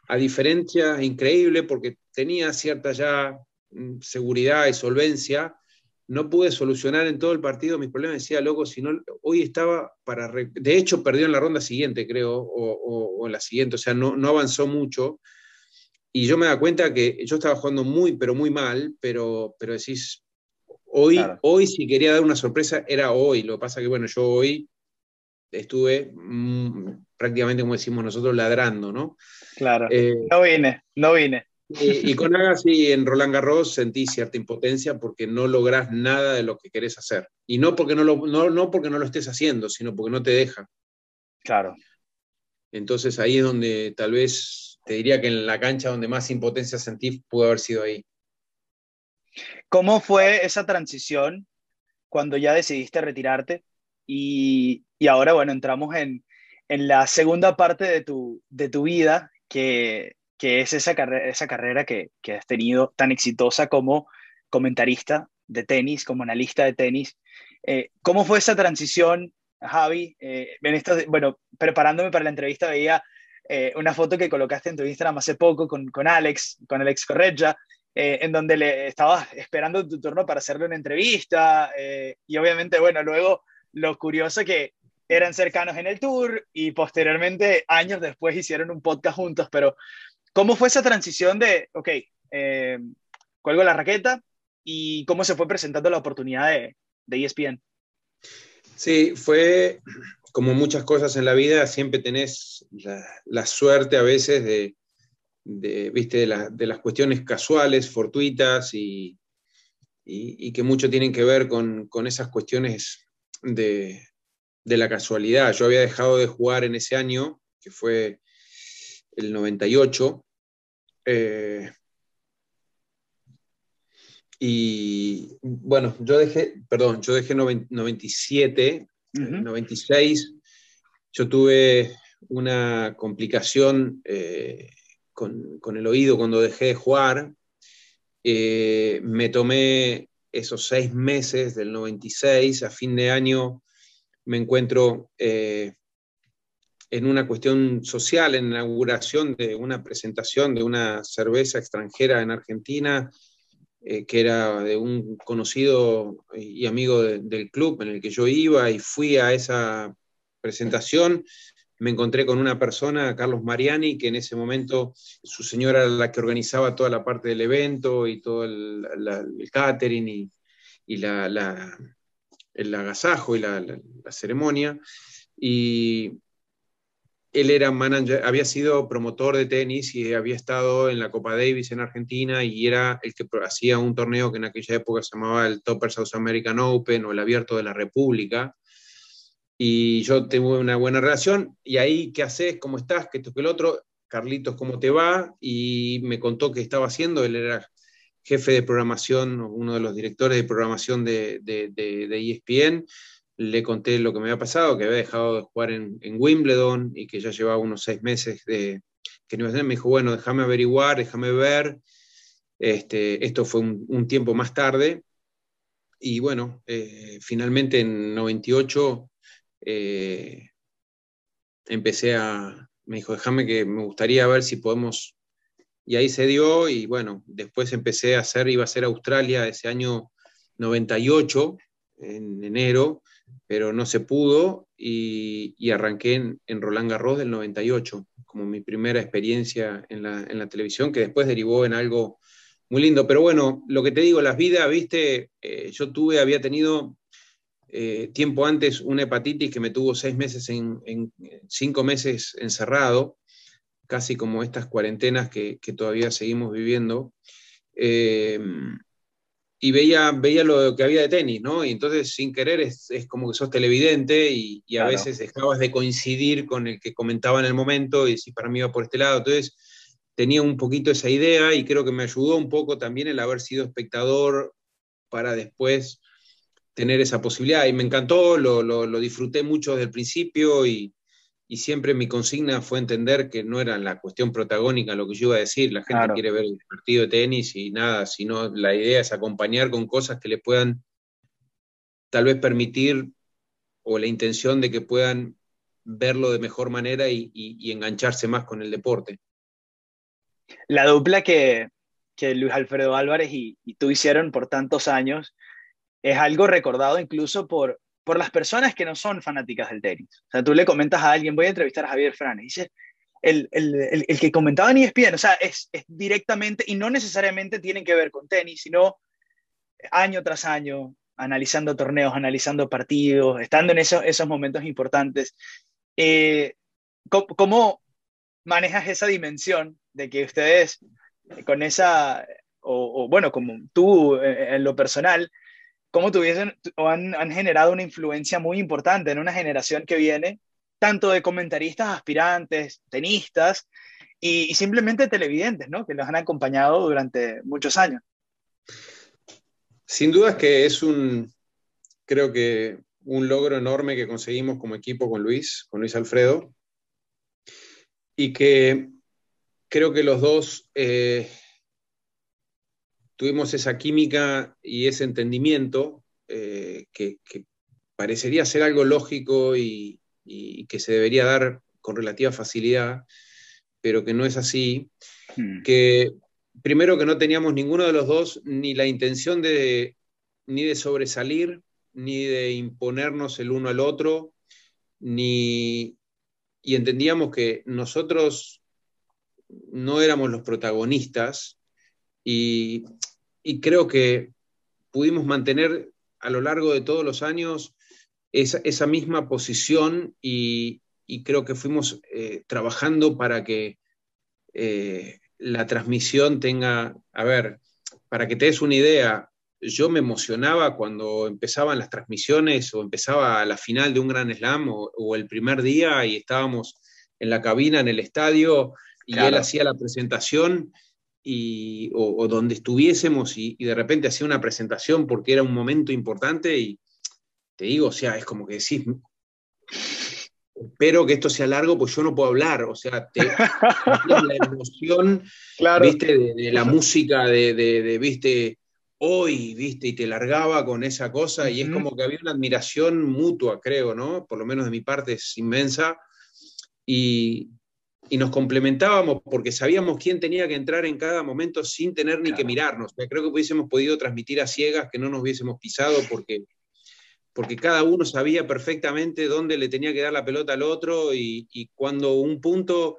a diferencia increíble, porque tenía cierta ya mm, seguridad y solvencia, no pude solucionar en todo el partido mis problemas. Decía, loco, si no, hoy estaba para. De hecho, perdió en la ronda siguiente, creo, o, en la siguiente, o sea, no, no avanzó mucho. Y yo me da cuenta que yo estaba jugando muy, pero muy mal, pero, pero decís, hoy, hoy si quería dar una sorpresa, era hoy. Lo que pasa que, bueno, yo hoy estuve mm, prácticamente, como decimos nosotros, ladrando, ¿no? Claro. Eh, no vine, no vine. Y, con Agassi en Roland Garros sentí cierta impotencia porque no lográs nada de lo que querés hacer. Y no porque no, lo, no, porque no lo estés haciendo, sino porque no te deja. Claro. Entonces ahí es donde tal vez te diría que en la cancha donde más impotencia sentí pudo haber sido ahí. ¿Cómo fue esa transición cuando ya decidiste retirarte? Y, y ahora, bueno, entramos en, en, la segunda parte de tu, de tu vida, que que es esa, carrera, esa carrera que, que, has tenido tan exitosa como comentarista de tenis, como analista de tenis. Eh, ¿Cómo fue esa transición, Javi? Eh, en esto, bueno, preparándome para la entrevista veía eh, una foto que colocaste en tu Instagram hace poco con, con Alex, con Alex Correggia, en donde le estabas esperando tu turno para hacerle una entrevista. y obviamente, bueno, luego lo curioso que eran cercanos en el tour y posteriormente, años después, hicieron un podcast juntos, pero ¿Cómo fue esa transición de, ok, eh, cuelgo la raqueta y cómo se fue presentando la oportunidad de, de ESPN? Sí, fue como muchas cosas en la vida, siempre tenés la, suerte a veces de, ¿viste? De, las cuestiones casuales, fortuitas y, y, que mucho tienen que ver con, con esas cuestiones de, de, la casualidad. Yo había dejado de jugar en ese año, que fue el 98. Eh, y bueno, yo dejé, perdón, yo dejé 97, 96. Yo tuve una complicación eh, con, el oído cuando dejé de jugar. Eh, me tomé esos seis meses del 96, a fin de año me encuentro en una cuestión social, en la inauguración de una presentación de una cerveza extranjera en Argentina, eh, que era de un conocido y amigo del club en el que yo iba y fui a esa presentación. Me encontré con una persona, Carlos Mariani, que en ese momento su señora era la que organizaba toda la parte del evento y todo el, catering y, y la, el agasajo y la, la ceremonia. Y, él era manager, había sido promotor de tenis y había estado en la Copa Davis en Argentina y era el que hacía un torneo que en aquella época se llamaba el Topper South American Open o el Abierto de la República. Y yo tuve una buena relación. Y ahí, ¿qué haces? ¿Cómo estás? ¿Qué esto, que el otro? Carlitos, ¿cómo te va? Y me contó qué estaba haciendo. Él era jefe de programación, uno de los directores de programación de ESPN le conté lo que me había pasado, que había dejado de jugar en, Wimbledon y que ya llevaba unos seis meses de que no Me dijo, bueno, déjame averiguar, déjame ver. Este, esto fue un, tiempo más tarde. Y bueno, eh, finalmente en 98 eh, empecé a, me dijo, déjame que me gustaría ver si podemos, y ahí se dio, y bueno, después empecé a hacer, iba a ser Australia ese año 98, en enero, pero no se pudo y, arranqué en, Roland Garros del 98, como mi primera experiencia en la, televisión, que después derivó en algo muy lindo. Pero bueno, lo que te digo, las vidas, viste, eh, yo tuve, había tenido eh, tiempo antes una hepatitis que me tuvo seis meses en, cinco meses encerrado, casi como estas cuarentenas que, todavía seguimos viviendo. Eh, y veía, veía lo que había de tenis, ¿no? Y entonces, sin querer, es, como que sos televidente y, a veces dejabas de coincidir con el que comentaba en el momento y si para mí iba por este lado. Entonces, tenía un poquito esa idea y creo que me ayudó un poco también el haber sido espectador para después tener esa posibilidad. Y me encantó, lo, lo, lo disfruté mucho desde el principio y, y siempre mi consigna fue entender que no era la cuestión protagónica lo que yo iba a decir, la gente quiere ver el partido de tenis y nada, sino la idea es acompañar con cosas que le puedan tal vez permitir o la intención de que puedan verlo de mejor manera y, engancharse más con el deporte. La dupla que, Luis Alfredo Álvarez y, y tú hicieron por tantos años es algo recordado incluso por, por las personas que no son fanáticas del tenis. O sea, tú le comentas a alguien, voy a entrevistar a Javier Fran, y dice, el, el, el, que comentaba en ESPN, o sea, es, es, directamente, y no necesariamente tienen que ver con tenis, sino año tras año, analizando torneos, analizando partidos, estando en esos, esos momentos importantes. Eh, ¿cómo, manejas esa dimensión de que ustedes con esa, o, o bueno, como tú eh, en lo personal, cómo tuviesen o han, generado una influencia muy importante en una generación que viene, tanto de comentaristas, aspirantes, tenistas y, simplemente televidentes, ¿no? Que los han acompañado durante muchos años. Sin duda es que es un, creo que un logro enorme que conseguimos como equipo con Luis, con Luis Alfredo, y que creo que los dos eh, tuvimos esa química y ese entendimiento eh, que, parecería ser algo lógico y, que se debería dar con relativa facilidad, pero que no es así, hmm. que primero que no teníamos ninguno de los dos ni la intención de ni de sobresalir, ni de imponernos el uno al otro, ni y entendíamos que nosotros no éramos los protagonistas y y creo que pudimos mantener a lo largo de todos los años esa, misma posición y, creo que fuimos eh, trabajando para que eh, la transmisión tenga, a ver, para que te des una idea, yo me emocionaba cuando empezaban las transmisiones o empezaba la final de un gran slam o, el primer día y estábamos en la cabina, en el estadio, y él hacía la presentación o, donde estuviésemos y, de repente hacía una presentación porque era un momento importante y te digo, o sea, es como que decís, espero que esto sea largo, pues yo no puedo hablar, o sea, te, *laughs* la emoción, viste, de, la música, de, viste, hoy, viste, y te largaba con esa cosa, y es como que había una admiración mutua, creo, ¿no? Por lo menos de mi parte es inmensa, y, y nos complementábamos porque sabíamos quién tenía que entrar en cada momento sin tener ni que mirarnos. Creo que hubiésemos podido transmitir a ciegas que no nos hubiésemos pisado porque, porque cada uno sabía perfectamente dónde le tenía que dar la pelota al otro y, cuando un punto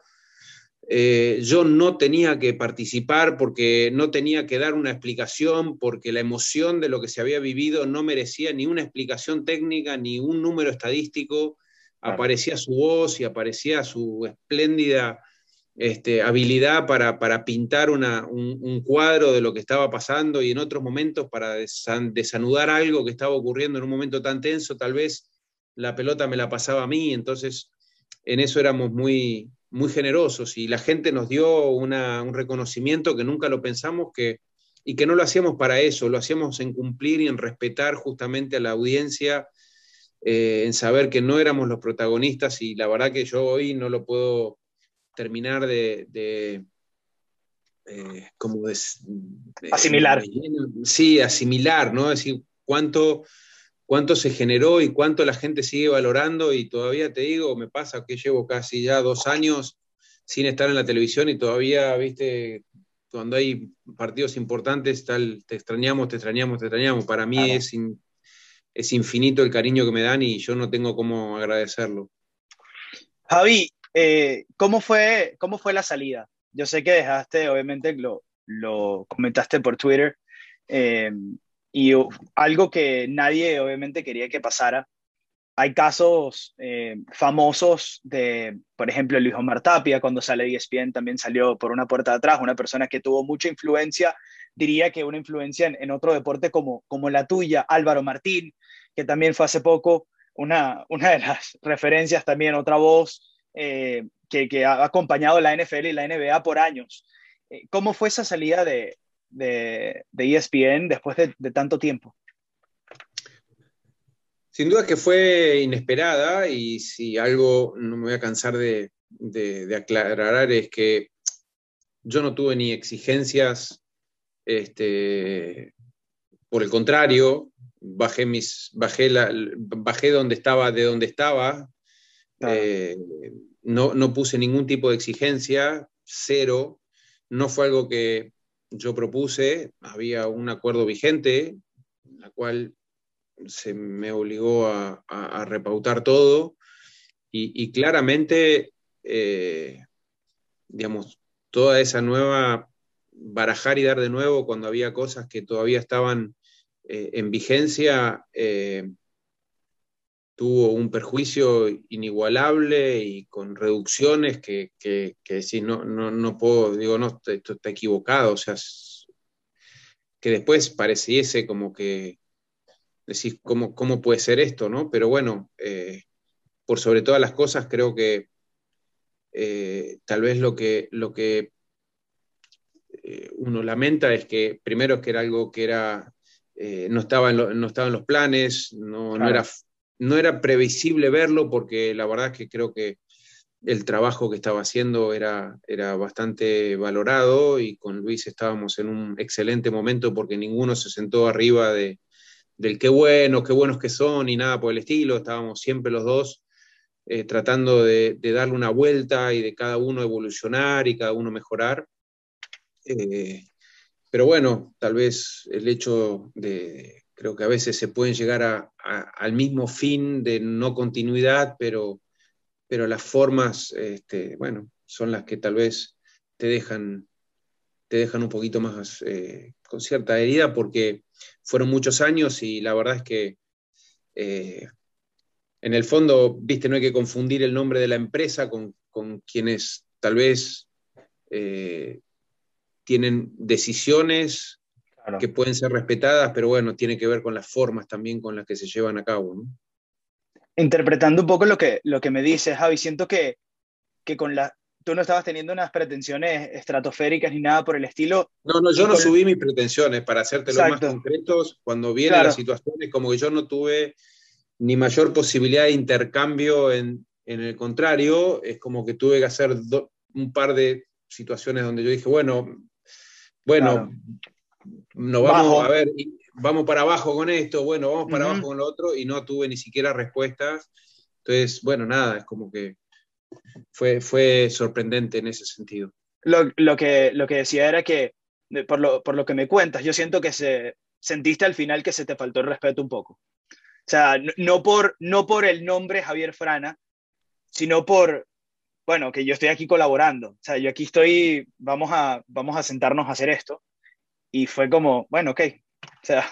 eh, yo no tenía que participar porque no tenía que dar una explicación, porque la emoción de lo que se había vivido no merecía ni una explicación técnica ni un número estadístico aparecía su voz y aparecía su espléndida este, habilidad para, pintar un, cuadro de lo que estaba pasando y en otros momentos para desanudar algo que estaba ocurriendo en un momento tan tenso, tal vez la pelota me la pasaba a mí, entonces en eso éramos muy, muy generosos y la gente nos dio un reconocimiento que nunca lo pensamos que, y que no lo hacíamos para eso, lo hacíamos en cumplir y en respetar justamente a la audiencia eh, en saber que no éramos los protagonistas y la verdad que yo hoy no lo puedo terminar de, eh, como asimilar. sí, asimilar, ¿no? Es decir, cuánto, cuánto se generó y cuánto la gente sigue valorando y todavía te digo, me pasa que llevo casi ya dos años sin estar en la televisión y todavía, viste, cuando hay partidos importantes, tal, te extrañamos, te extrañamos, te extrañamos. Para mí es es infinito el cariño que me dan y yo no tengo cómo agradecerlo. Javi, eh, ¿cómo, fue, ¿cómo fue la salida? Yo sé que dejaste, obviamente lo, lo comentaste por Twitter, eh, y algo que nadie obviamente quería que pasara. Hay casos eh, famosos de, por ejemplo, Luis Omar Tapia, cuando sale de ESPN también salió por una puerta de atrás, una persona que tuvo mucha influencia, diría que una influencia en, otro deporte como, como la tuya, Álvaro Martín, que también fue hace poco una, una de las *laughs* referencias también, otra voz eh, que, que, ha acompañado la NFL y la NBA por años. Eh, ¿Cómo fue esa salida de, de, de ESPN después de, tanto tiempo? Sin duda que fue inesperada y si algo no me voy a cansar de, de aclarar es que yo no tuve ni exigencias, este, por el contrario, bajé, mis, bajé, la, bajé donde estaba, de donde estaba, eh, no, no, puse ningún tipo de exigencia, cero, no fue algo que yo propuse, había un acuerdo vigente, en la cual se me obligó a, a, repautar todo. Y, y claramente, eh, digamos, toda esa nueva barajar y dar de nuevo cuando había cosas que todavía estaban eh, en vigencia, eh, tuvo un perjuicio inigualable y con reducciones que, que, que si no, no, no, puedo, digo, no, esto está equivocado, o sea, que después pareciese como que decís, ¿cómo, cómo puede ser esto? ¿no? Pero bueno, eh, por sobre todas las cosas, creo que tal vez lo que, lo que eh, uno lamenta es que primero que era algo que era, no, estaba en no estaba en los planes, no, no era no era previsible verlo porque la verdad es que creo que el trabajo que estaba haciendo era, era bastante valorado y con Luis estábamos en un excelente momento porque ninguno se sentó arriba de, del qué bueno, qué buenos que son y nada por el estilo, estábamos siempre los dos eh, tratando de, darle una vuelta y de cada uno evolucionar y cada uno mejorar. Eh, pero bueno, tal vez el hecho de, Creo que a veces se pueden llegar al mismo fin de no continuidad, pero, pero las formas, este, bueno, son las que tal vez te dejan, te dejan un poquito más eh, con cierta herida porque fueron muchos años y la verdad es que eh, en el fondo, viste, no hay que confundir el nombre de la empresa con, quienes tal vez tienen decisiones que pueden ser respetadas, pero bueno, tiene que ver con las formas también con las que se llevan a cabo. Interpretando un poco lo que, lo que me dices, Javi, siento que, que con la, tú no estabas teniendo unas pretensiones estratosféricas ni nada por el estilo. No, no, yo no subí mis pretensiones, para hacértelo más concretos, cuando vienen las situaciones, como que yo no tuve ni mayor posibilidad de intercambio en, en el contrario, es como que tuve que hacer un par de situaciones donde yo dije, bueno, bueno, no vamos a ver, vamos para abajo con esto, bueno, vamos para abajo con lo otro, y no tuve ni siquiera respuestas. Entonces, bueno, nada, es como que fue, fue sorprendente en ese sentido. Lo, lo, que, lo que decía era que, por lo, por lo que me cuentas, yo siento que se, sentiste al final que se te faltó el respeto un poco. O sea, no por, no por el nombre Javier Frana, sino por, bueno, que yo estoy aquí colaborando. O sea, yo aquí estoy, vamos a, vamos a sentarnos a hacer esto y fue como, bueno, ok, o sea,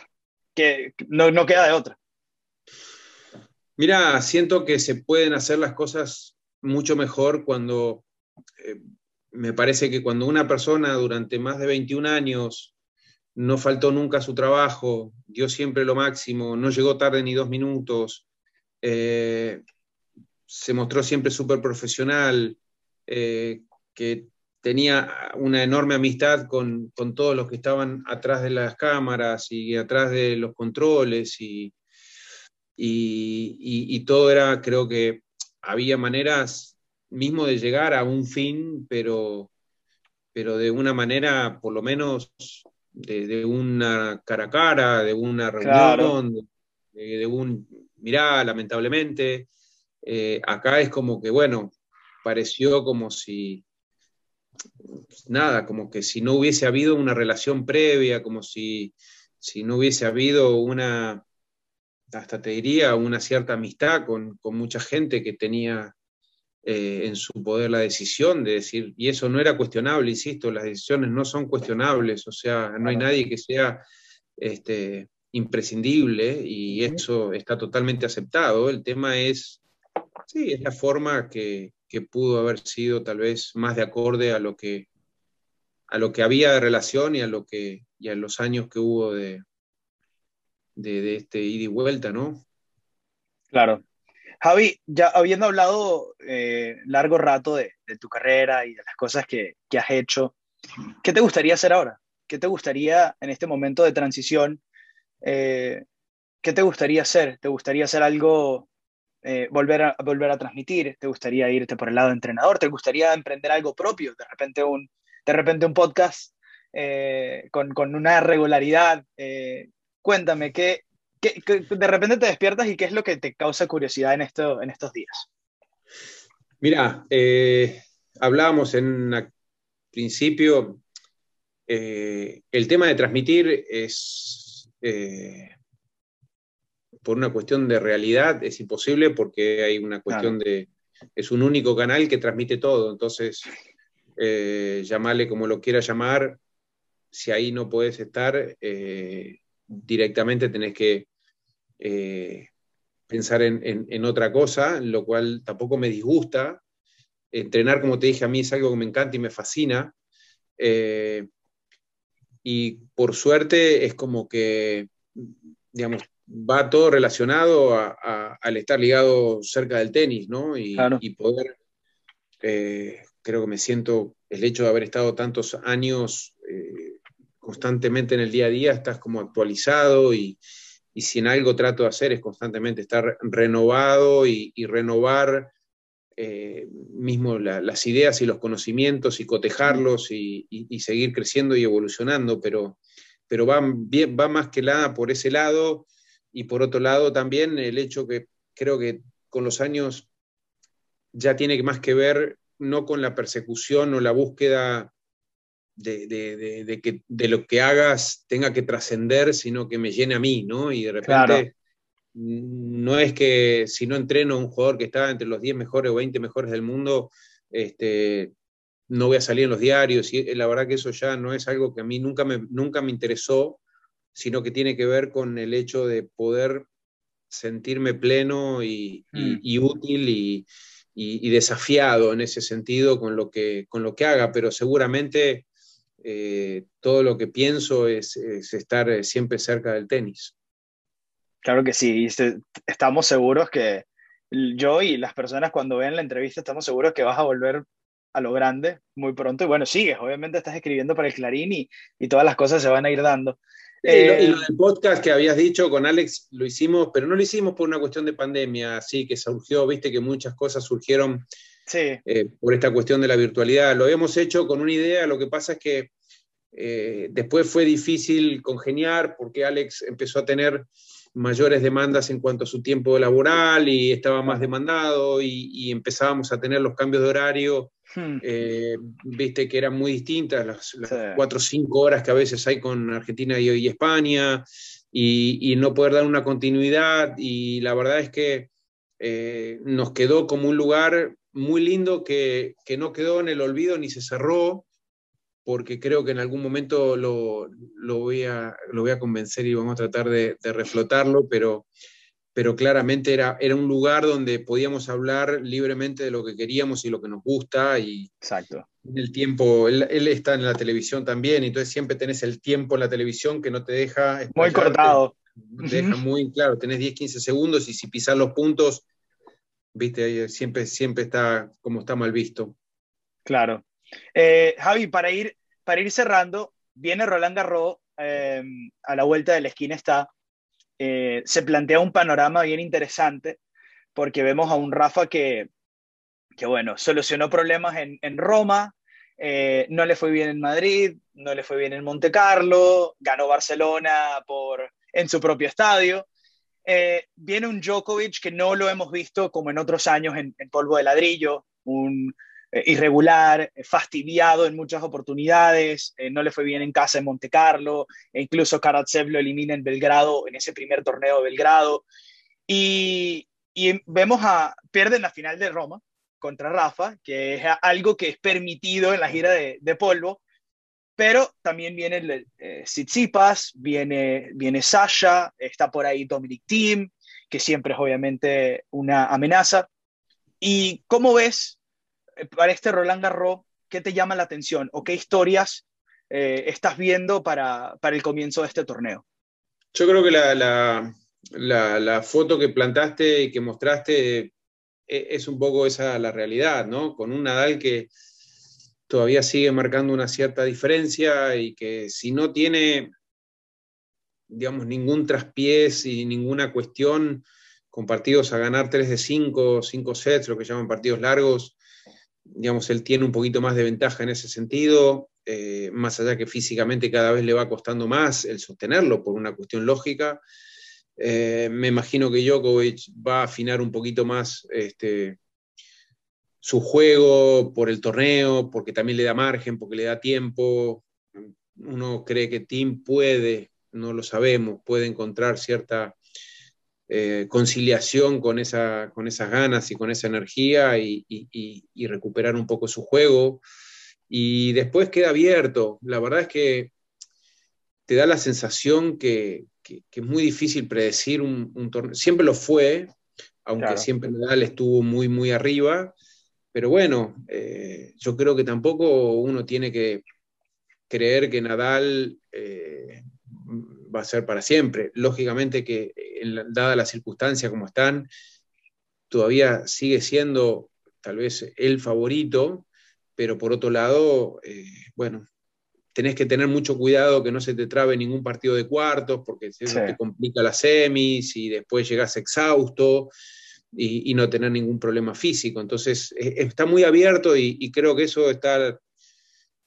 que no, no queda de otra. Mira, siento que se pueden hacer las cosas mucho mejor cuando, eh, me parece que cuando una persona durante más de 21 años no faltó nunca a su trabajo, dio siempre lo máximo, no llegó tarde ni dos minutos, eh, se mostró siempre súper profesional, eh, que tenía una enorme amistad con, todos los que estaban atrás de las cámaras y atrás de los controles y, y, todo era, creo que había maneras mismo de llegar a un fin, pero, pero de una manera por lo menos de, una cara a cara, de una reunión, de, un, mirá, lamentablemente, eh, acá es como que, bueno, pareció como si nada, como que si no hubiese habido una relación previa, como si, si no hubiese habido una, hasta te diría, una cierta amistad con, mucha gente que tenía eh, en su poder la decisión de decir, y eso no era cuestionable, insisto, las decisiones no son cuestionables, o sea, no hay nadie que sea este, imprescindible y eso está totalmente aceptado. El tema es, sí, es la forma que, que pudo haber sido tal vez más de acorde a lo que, a lo que había de relación y a, lo que, y a los años que hubo de, de, este ida y vuelta, ¿no? Claro. Javi, ya habiendo hablado eh, largo rato de, tu carrera y de las cosas que, has hecho, ¿qué te gustaría hacer ahora? ¿Qué te gustaría en este momento de transición? Eh, ¿Qué te gustaría hacer? ¿Te gustaría hacer algo, eh, volver, a, volver a transmitir? ¿Te gustaría irte por el lado de entrenador? ¿Te gustaría emprender algo propio? De repente un, de repente un podcast con, con, una regularidad Cuéntame, ¿qué, de repente te despiertas y qué es lo que te causa curiosidad en, esto, en estos días? Mira, eh, hablábamos en principio, eh, el tema de transmitir es, eh, por una cuestión de realidad, es imposible porque hay una cuestión de, es un único canal que transmite todo, entonces, llamarle como lo quieras llamar, si ahí no puedes estar, directamente tenés que eh, pensar en, otra cosa, lo cual tampoco me disgusta. Entrenar, como te dije, a mí es algo que me encanta y me fascina. Eh, y por suerte es como que, digamos, va todo relacionado al estar ligado cerca del tenis, ¿no? Y, poder, eh, creo que me siento, el hecho de haber estado tantos años constantemente en el día a día estás como actualizado y, si en algo trato de hacer es constantemente estar renovado y, renovar eh, mismo las ideas y los conocimientos y cotejarlos y, seguir creciendo y evolucionando, pero, pero va, bien, va más que nada por ese lado y por otro lado también el hecho que creo que con los años ya tiene más que ver no con la persecución o la búsqueda de, que de lo que hagas tenga que trascender, sino que me llene a mí, ¿no? Y de repente no es que si no entreno a un jugador que está entre los 10 mejores o 20 mejores del mundo, este, no voy a salir en los diarios. Y la verdad que eso ya no es algo que a mí nunca me, nunca me interesó, sino que tiene que ver con el hecho de poder sentirme pleno y, y, mm. útil y, y, desafiado en ese sentido con lo que, con lo que haga, pero seguramente eh, todo lo que pienso es, estar eh, siempre cerca del tenis. Claro que sí, estamos seguros que yo y las personas cuando ven la entrevista estamos seguros que vas a volver a lo grande muy pronto. Y bueno, sigues, obviamente estás escribiendo para el Clarín y, y todas las cosas se van a ir dando. Y, lo, eh, del podcast que habías dicho con Alex lo hicimos, pero no lo hicimos por una cuestión de pandemia, así que surgió, viste que muchas cosas surgieron por esta cuestión de la virtualidad. Lo habíamos hecho con una idea, lo que pasa es que eh, después fue difícil congeniar porque Alex empezó a tener mayores demandas en cuanto a su tiempo laboral y estaba más demandado y, empezábamos a tener los cambios de horario, hmm. eh, viste que eran muy distintas, las, cuatro o cinco horas que a veces hay con Argentina y, España y, no poder dar una continuidad y la verdad es que eh, nos quedó como un lugar muy lindo que, que no quedó en el olvido ni se cerró porque creo que en algún momento lo, voy, a, lo voy a convencer y vamos a tratar de, reflotarlo, pero, pero claramente era, era un lugar donde podíamos hablar libremente de lo que queríamos y lo que nos gusta. Y Exacto. El tiempo, él, está en la televisión también, entonces siempre tenés el tiempo en la televisión que no te deja... Muy cortado. deja muy claro, tenés 10, 15 segundos y si pisas los puntos, viste, siempre, siempre está como está mal visto. Claro. Eh, Javi, para ir, para ir cerrando, viene Roland Garros, eh, a la vuelta de la esquina está, eh, se plantea un panorama bien interesante, porque vemos a un Rafa que, que bueno, solucionó problemas en, Roma, no le fue bien en Madrid, no le fue bien en Monte Carlo, ganó Barcelona por, en su propio estadio. viene un Djokovic que no lo hemos visto como en otros años en polvo de ladrillo, un irregular, fastidiado en muchas oportunidades, no le fue bien en casa en Monte Carlo, e incluso Karatsev lo elimina en Belgrado, en ese primer torneo de Belgrado. Y, vemos a, pierden la final de Roma contra Rafa, que es algo que es permitido en la gira de, polvo, pero también viene eh, viene, viene Sasha, está por ahí Dominic Thiem, que siempre es obviamente una amenaza. ¿Y cómo ves eh, para este Roland Garros, qué te llama la atención o qué historias eh, estás viendo para, para, el comienzo de este torneo? Yo creo que la, la, la, foto que plantaste y que mostraste e, es un poco esa la realidad, ¿no? Con un Nadal que todavía sigue marcando una cierta diferencia y que si no tiene, digamos, ningún traspiés y ninguna cuestión con partidos a ganar 3 de 5, 5 sets, lo que llaman partidos largos, digamos, él tiene un poquito más de ventaja en ese sentido, eh, más allá que físicamente cada vez le va costando más el sostenerlo por una cuestión lógica. Eh, me imagino que Djokovic va a afinar un poquito más este, su juego por el torneo, porque también le da margen, porque le da tiempo. Uno cree que Tim puede, no lo sabemos, puede encontrar cierta eh, conciliación con, esa, con esas ganas y con esa energía y, recuperar un poco su juego. Y después queda abierto. La verdad es que te da la sensación que, es muy difícil predecir un, torneo. Siempre lo fue, aunque siempre Nadal estuvo muy, muy arriba pero bueno, eh, yo creo que tampoco uno tiene que creer que Nadal eh, va a ser para siempre. Lógicamente que, dada las circunstancias como están, todavía sigue siendo tal vez el favorito, pero por otro lado, eh, bueno, tenés que tener mucho cuidado que no se te trabe ningún partido de cuartos, porque se te complica las semis y después llegas exhausto y, no tener ningún problema físico. Entonces, e, está muy abierto y, creo que eso está,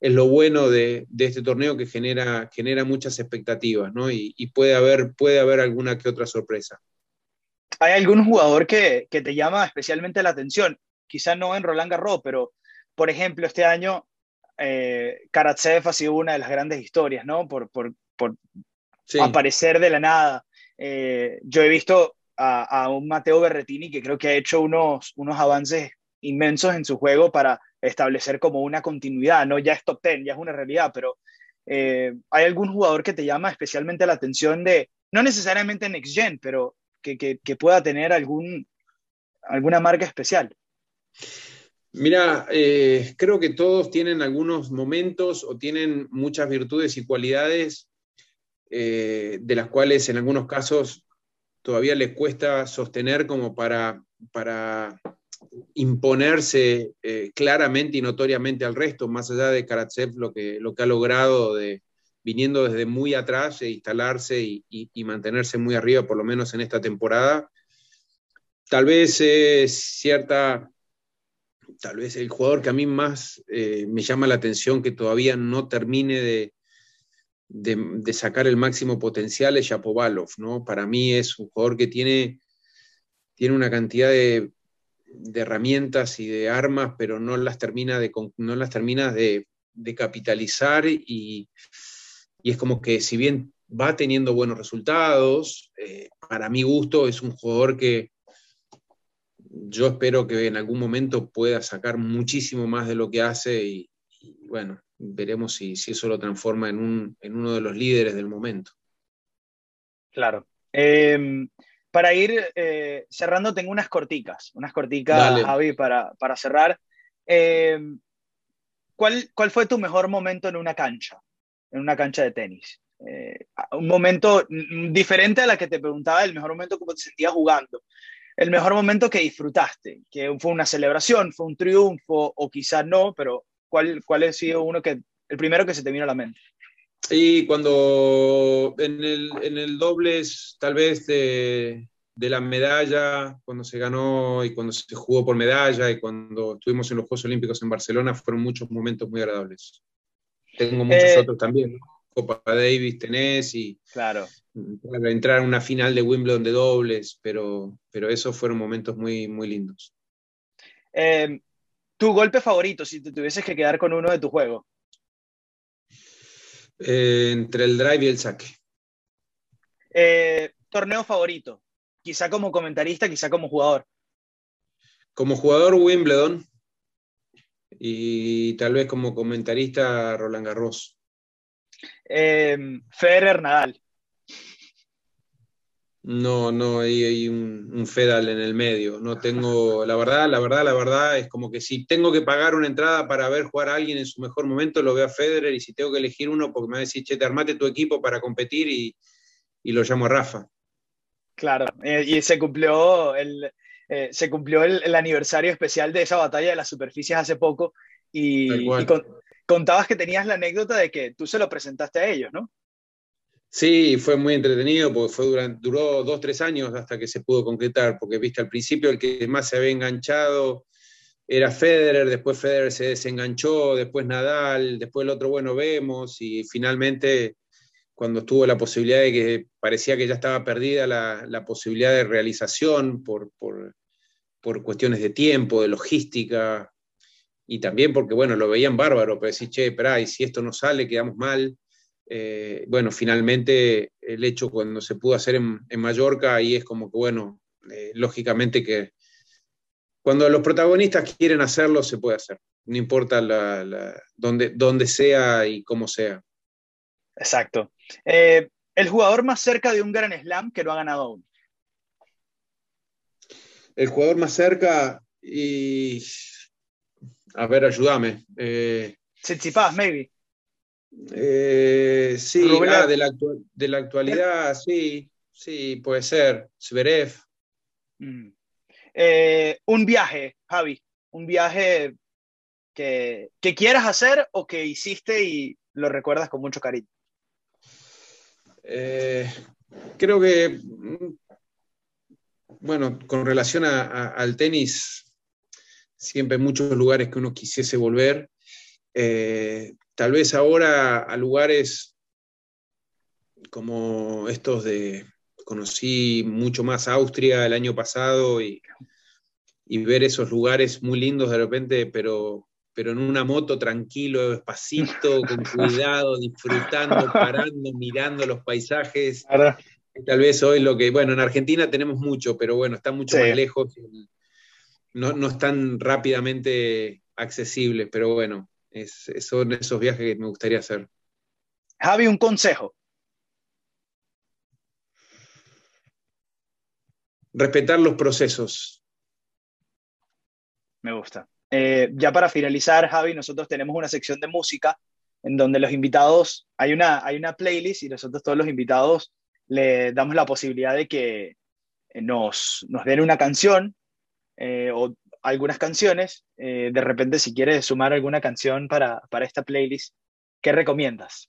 es lo bueno de, este torneo que genera, genera muchas expectativas, ¿no? Y, puede, haber, puede haber alguna que otra sorpresa. ¿Hay algún jugador que, que te llama especialmente la atención? Quizá no en Roland Garros, pero por ejemplo, este año eh, Karatsev ha sido una de las grandes historias, ¿no? Por, por, por aparecer de la nada. Eh, yo he visto a, un Mateo Berretini que creo que ha hecho unos, unos avances inmensos en su juego para establecer como una continuidad, ¿no? Ya es top 10, ya es una realidad, pero eh, ¿hay algún jugador que te llama especialmente la atención de, no necesariamente Next Gen, pero que, que, pueda tener algún, alguna marca especial? Mira, eh, creo que todos tienen algunos momentos o tienen muchas virtudes y cualidades eh, de las cuales en algunos casos todavía le cuesta sostener como para, para imponerse eh, claramente y notoriamente al resto, más allá de Karatsev lo que, lo que ha logrado de, viniendo desde muy atrás e instalarse y, mantenerse muy arriba, por lo menos en esta temporada. Tal vez es cierta, tal vez el jugador que a mí más eh, me llama la atención que todavía no termine de, de, sacar el máximo potencial es Shapovalov, ¿no? Para mí es un jugador que tiene, tiene una cantidad de, herramientas y de armas, pero no las termina de, no las termina de, capitalizar y, es como que si bien va teniendo buenos resultados, eh, para mi gusto es un jugador que yo espero que en algún momento pueda sacar muchísimo más de lo que hace y bueno, veremos si, eso lo transforma en, un, en, uno de los líderes del momento. Claro. Em, para ir eh, cerrando, tengo unas corticas, unas corticas, Javi, para, para cerrar. Em, ¿cuál, ¿Cuál fue tu mejor momento en una cancha, en una cancha de tenis? Eh, un momento diferente a la que te preguntaba, el mejor momento como te sentías jugando. El mejor momento que disfrutaste, que fue una celebración, fue un triunfo, o quizás no, pero ¿cuál, cuál ha sido uno que, el primero que se te vino a la mente? Y cuando en el, en el dobles, tal vez de, de, la medalla, cuando se ganó y cuando se jugó por medalla y cuando estuvimos en los Juegos Olímpicos en Barcelona, fueron muchos momentos muy agradables. Tengo muchos eh, otros también, Copa Davis tenés y claro. entrar a una final de Wimbledon de dobles, pero, pero esos fueron momentos muy, muy lindos. Eh, tu golpe favorito, si te tuvieses que quedar con uno de tu juego. Eh, entre el drive y el saque. Eh, torneo favorito, quizá como comentarista, quizá como jugador. Como jugador Wimbledon y tal vez como comentarista Roland Garros. Eh, Federer Nadal. No, no, hay, un, Fedal en el medio. No tengo, la verdad, la verdad, la verdad es como que si tengo que pagar una entrada para ver jugar a alguien en su mejor momento, lo veo a Federer y si tengo que elegir uno, porque me va a decir, che, te armate tu equipo para competir y, lo llamo a Rafa. Claro, eh, y se cumplió el, eh, se cumplió el, aniversario especial de esa batalla de las superficies hace poco y, contabas que tenías la anécdota de que tú se lo presentaste a ellos, ¿no? Sí, fue muy entretenido porque fue duró dos, tres años hasta que se pudo concretar, porque viste, al principio el que más se había enganchado era Federer, después Federer se desenganchó, después Nadal, después el otro, bueno, vemos, y finalmente cuando tuvo la posibilidad de que parecía que ya estaba perdida la, posibilidad de realización por, por, por, cuestiones de tiempo, de logística, y también porque, bueno, lo veían bárbaro, pero decir, che, espera, y si esto no sale, quedamos mal. Eh, bueno, finalmente el hecho cuando se pudo hacer en, Mallorca, ahí es como que, bueno, eh, lógicamente que cuando los protagonistas quieren hacerlo, se puede hacer, no importa la, dónde, sea y cómo sea. Exacto. Eh, el jugador más cerca de un Gran Slam que no ha ganado aún. El jugador más cerca y... A ver, ayúdame. Eh, maybe. Eh, sí, ah, de, la de, la actualidad, sí, sí, puede ser. Zverev. Mm. Eh, un viaje, Javi, un viaje que, que, quieras hacer o que hiciste y lo recuerdas con mucho cariño. Eh, creo que, mm, bueno, con relación al tenis, siempre hay muchos lugares que uno quisiese volver. Eh, tal vez ahora a lugares como estos de, conocí mucho más Austria el año pasado y, ver esos lugares muy lindos de repente, pero, pero en una moto tranquilo, despacito, con *laughs* cuidado, disfrutando, parando, mirando los paisajes. Tal vez hoy lo que, bueno, en Argentina tenemos mucho, pero bueno, está mucho más lejos, no, no están rápidamente accesibles, pero bueno, es, son esos viajes que me gustaría hacer. Javi, un consejo. Respetar los procesos. Me gusta. Eh, ya para finalizar, Javi, nosotros tenemos una sección de música en donde los invitados, hay una, hay una playlist y nosotros todos los invitados le damos la posibilidad de que nos, nos den una canción eh, o algunas canciones. Eh, de repente, si quieres sumar alguna canción para, para esta playlist, ¿qué recomiendas?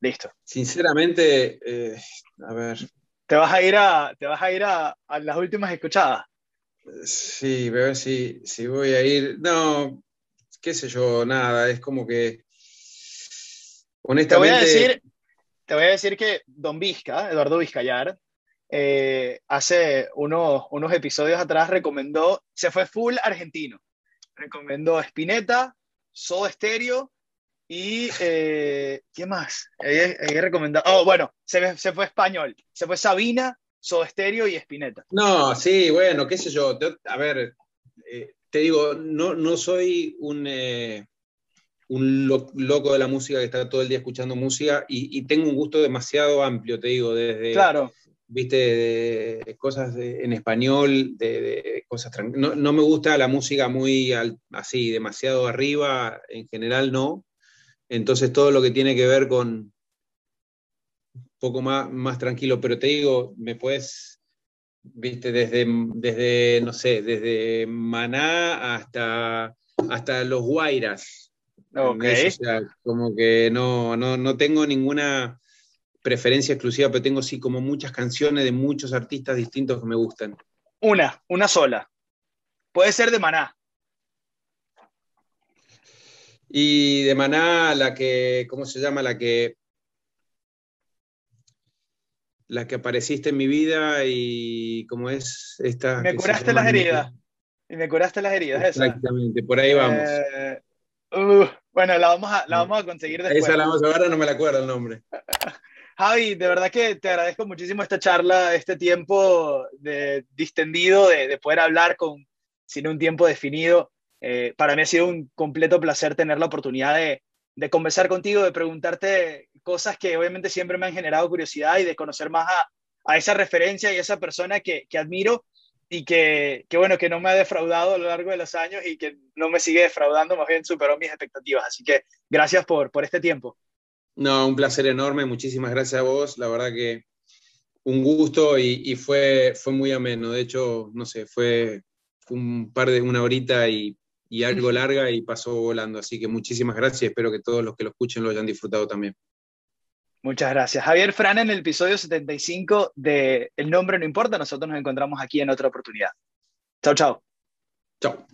Listo. Sinceramente, eh, a ver. ¿Te vas a ir a, te vas a, ir a, las últimas escuchadas? Sí, a ver si, si voy a ir. No, qué sé yo, nada, es como que. Honestamente. Te voy a decir, te voy a decir que Don Vizca, Eduardo Vizcayar, eh, hace unos, unos episodios atrás recomendó, se fue full argentino, recomendó Spinetta, Soda Stereo y eh, ¿qué más? Recomendado, oh, bueno, se, se, fue español, se fue Sabina, Soda Stereo y Spinetta. No, sí, bueno, qué sé yo, a ver, eh, te digo, no, no soy un un loco de la música que está todo el día escuchando música y, y, tengo un gusto demasiado amplio, te digo, desde, claro viste, de, cosas en español, de, cosas no, no, me gusta la música muy así, demasiado arriba, en general no. Entonces todo lo que tiene que ver con un poco más, más tranquilo, pero te digo, me puedes, viste, desde, desde, no sé, desde Maná hasta, hasta los Guairas. Okay. como que no, no, no tengo ninguna preferencia exclusiva, pero tengo sí como muchas canciones de muchos artistas distintos que me gustan. Una, una sola. Puede ser de Maná. Y de Maná, la que, ¿cómo se llama? La que. la que apareciste en mi vida y como es esta... Me curaste las heridas. Y me curaste las heridas, Exactamente, por ahí vamos. Eh, uh, bueno, la vamos, a, la vamos a conseguir después. Esa la vamos a ver, no me la acuerdo el nombre. *laughs* Javi, de verdad que te agradezco muchísimo esta charla, este tiempo de, distendido, de, poder hablar con, sin un tiempo definido. Eh, para mí ha sido un completo placer tener la oportunidad de, de conversar contigo, de preguntarte cosas que obviamente siempre me han generado curiosidad y de conocer más a, a esa referencia y a esa persona que, que admiro y que, que, bueno, que no me ha defraudado a lo largo de los años y que no me sigue defraudando, más bien superó mis expectativas. Así que gracias por, por este tiempo. No, un placer enorme, muchísimas gracias a vos, la verdad que un gusto y, y fue, fue muy ameno, de hecho, no sé, fue un par de una horita y y algo larga y pasó volando. Así que muchísimas gracias. Espero que todos los que lo escuchen lo hayan disfrutado también. Muchas gracias. Javier Fran en el episodio 75 de El nombre no importa. Nosotros nos encontramos aquí en otra oportunidad. Chao, chao. Chao.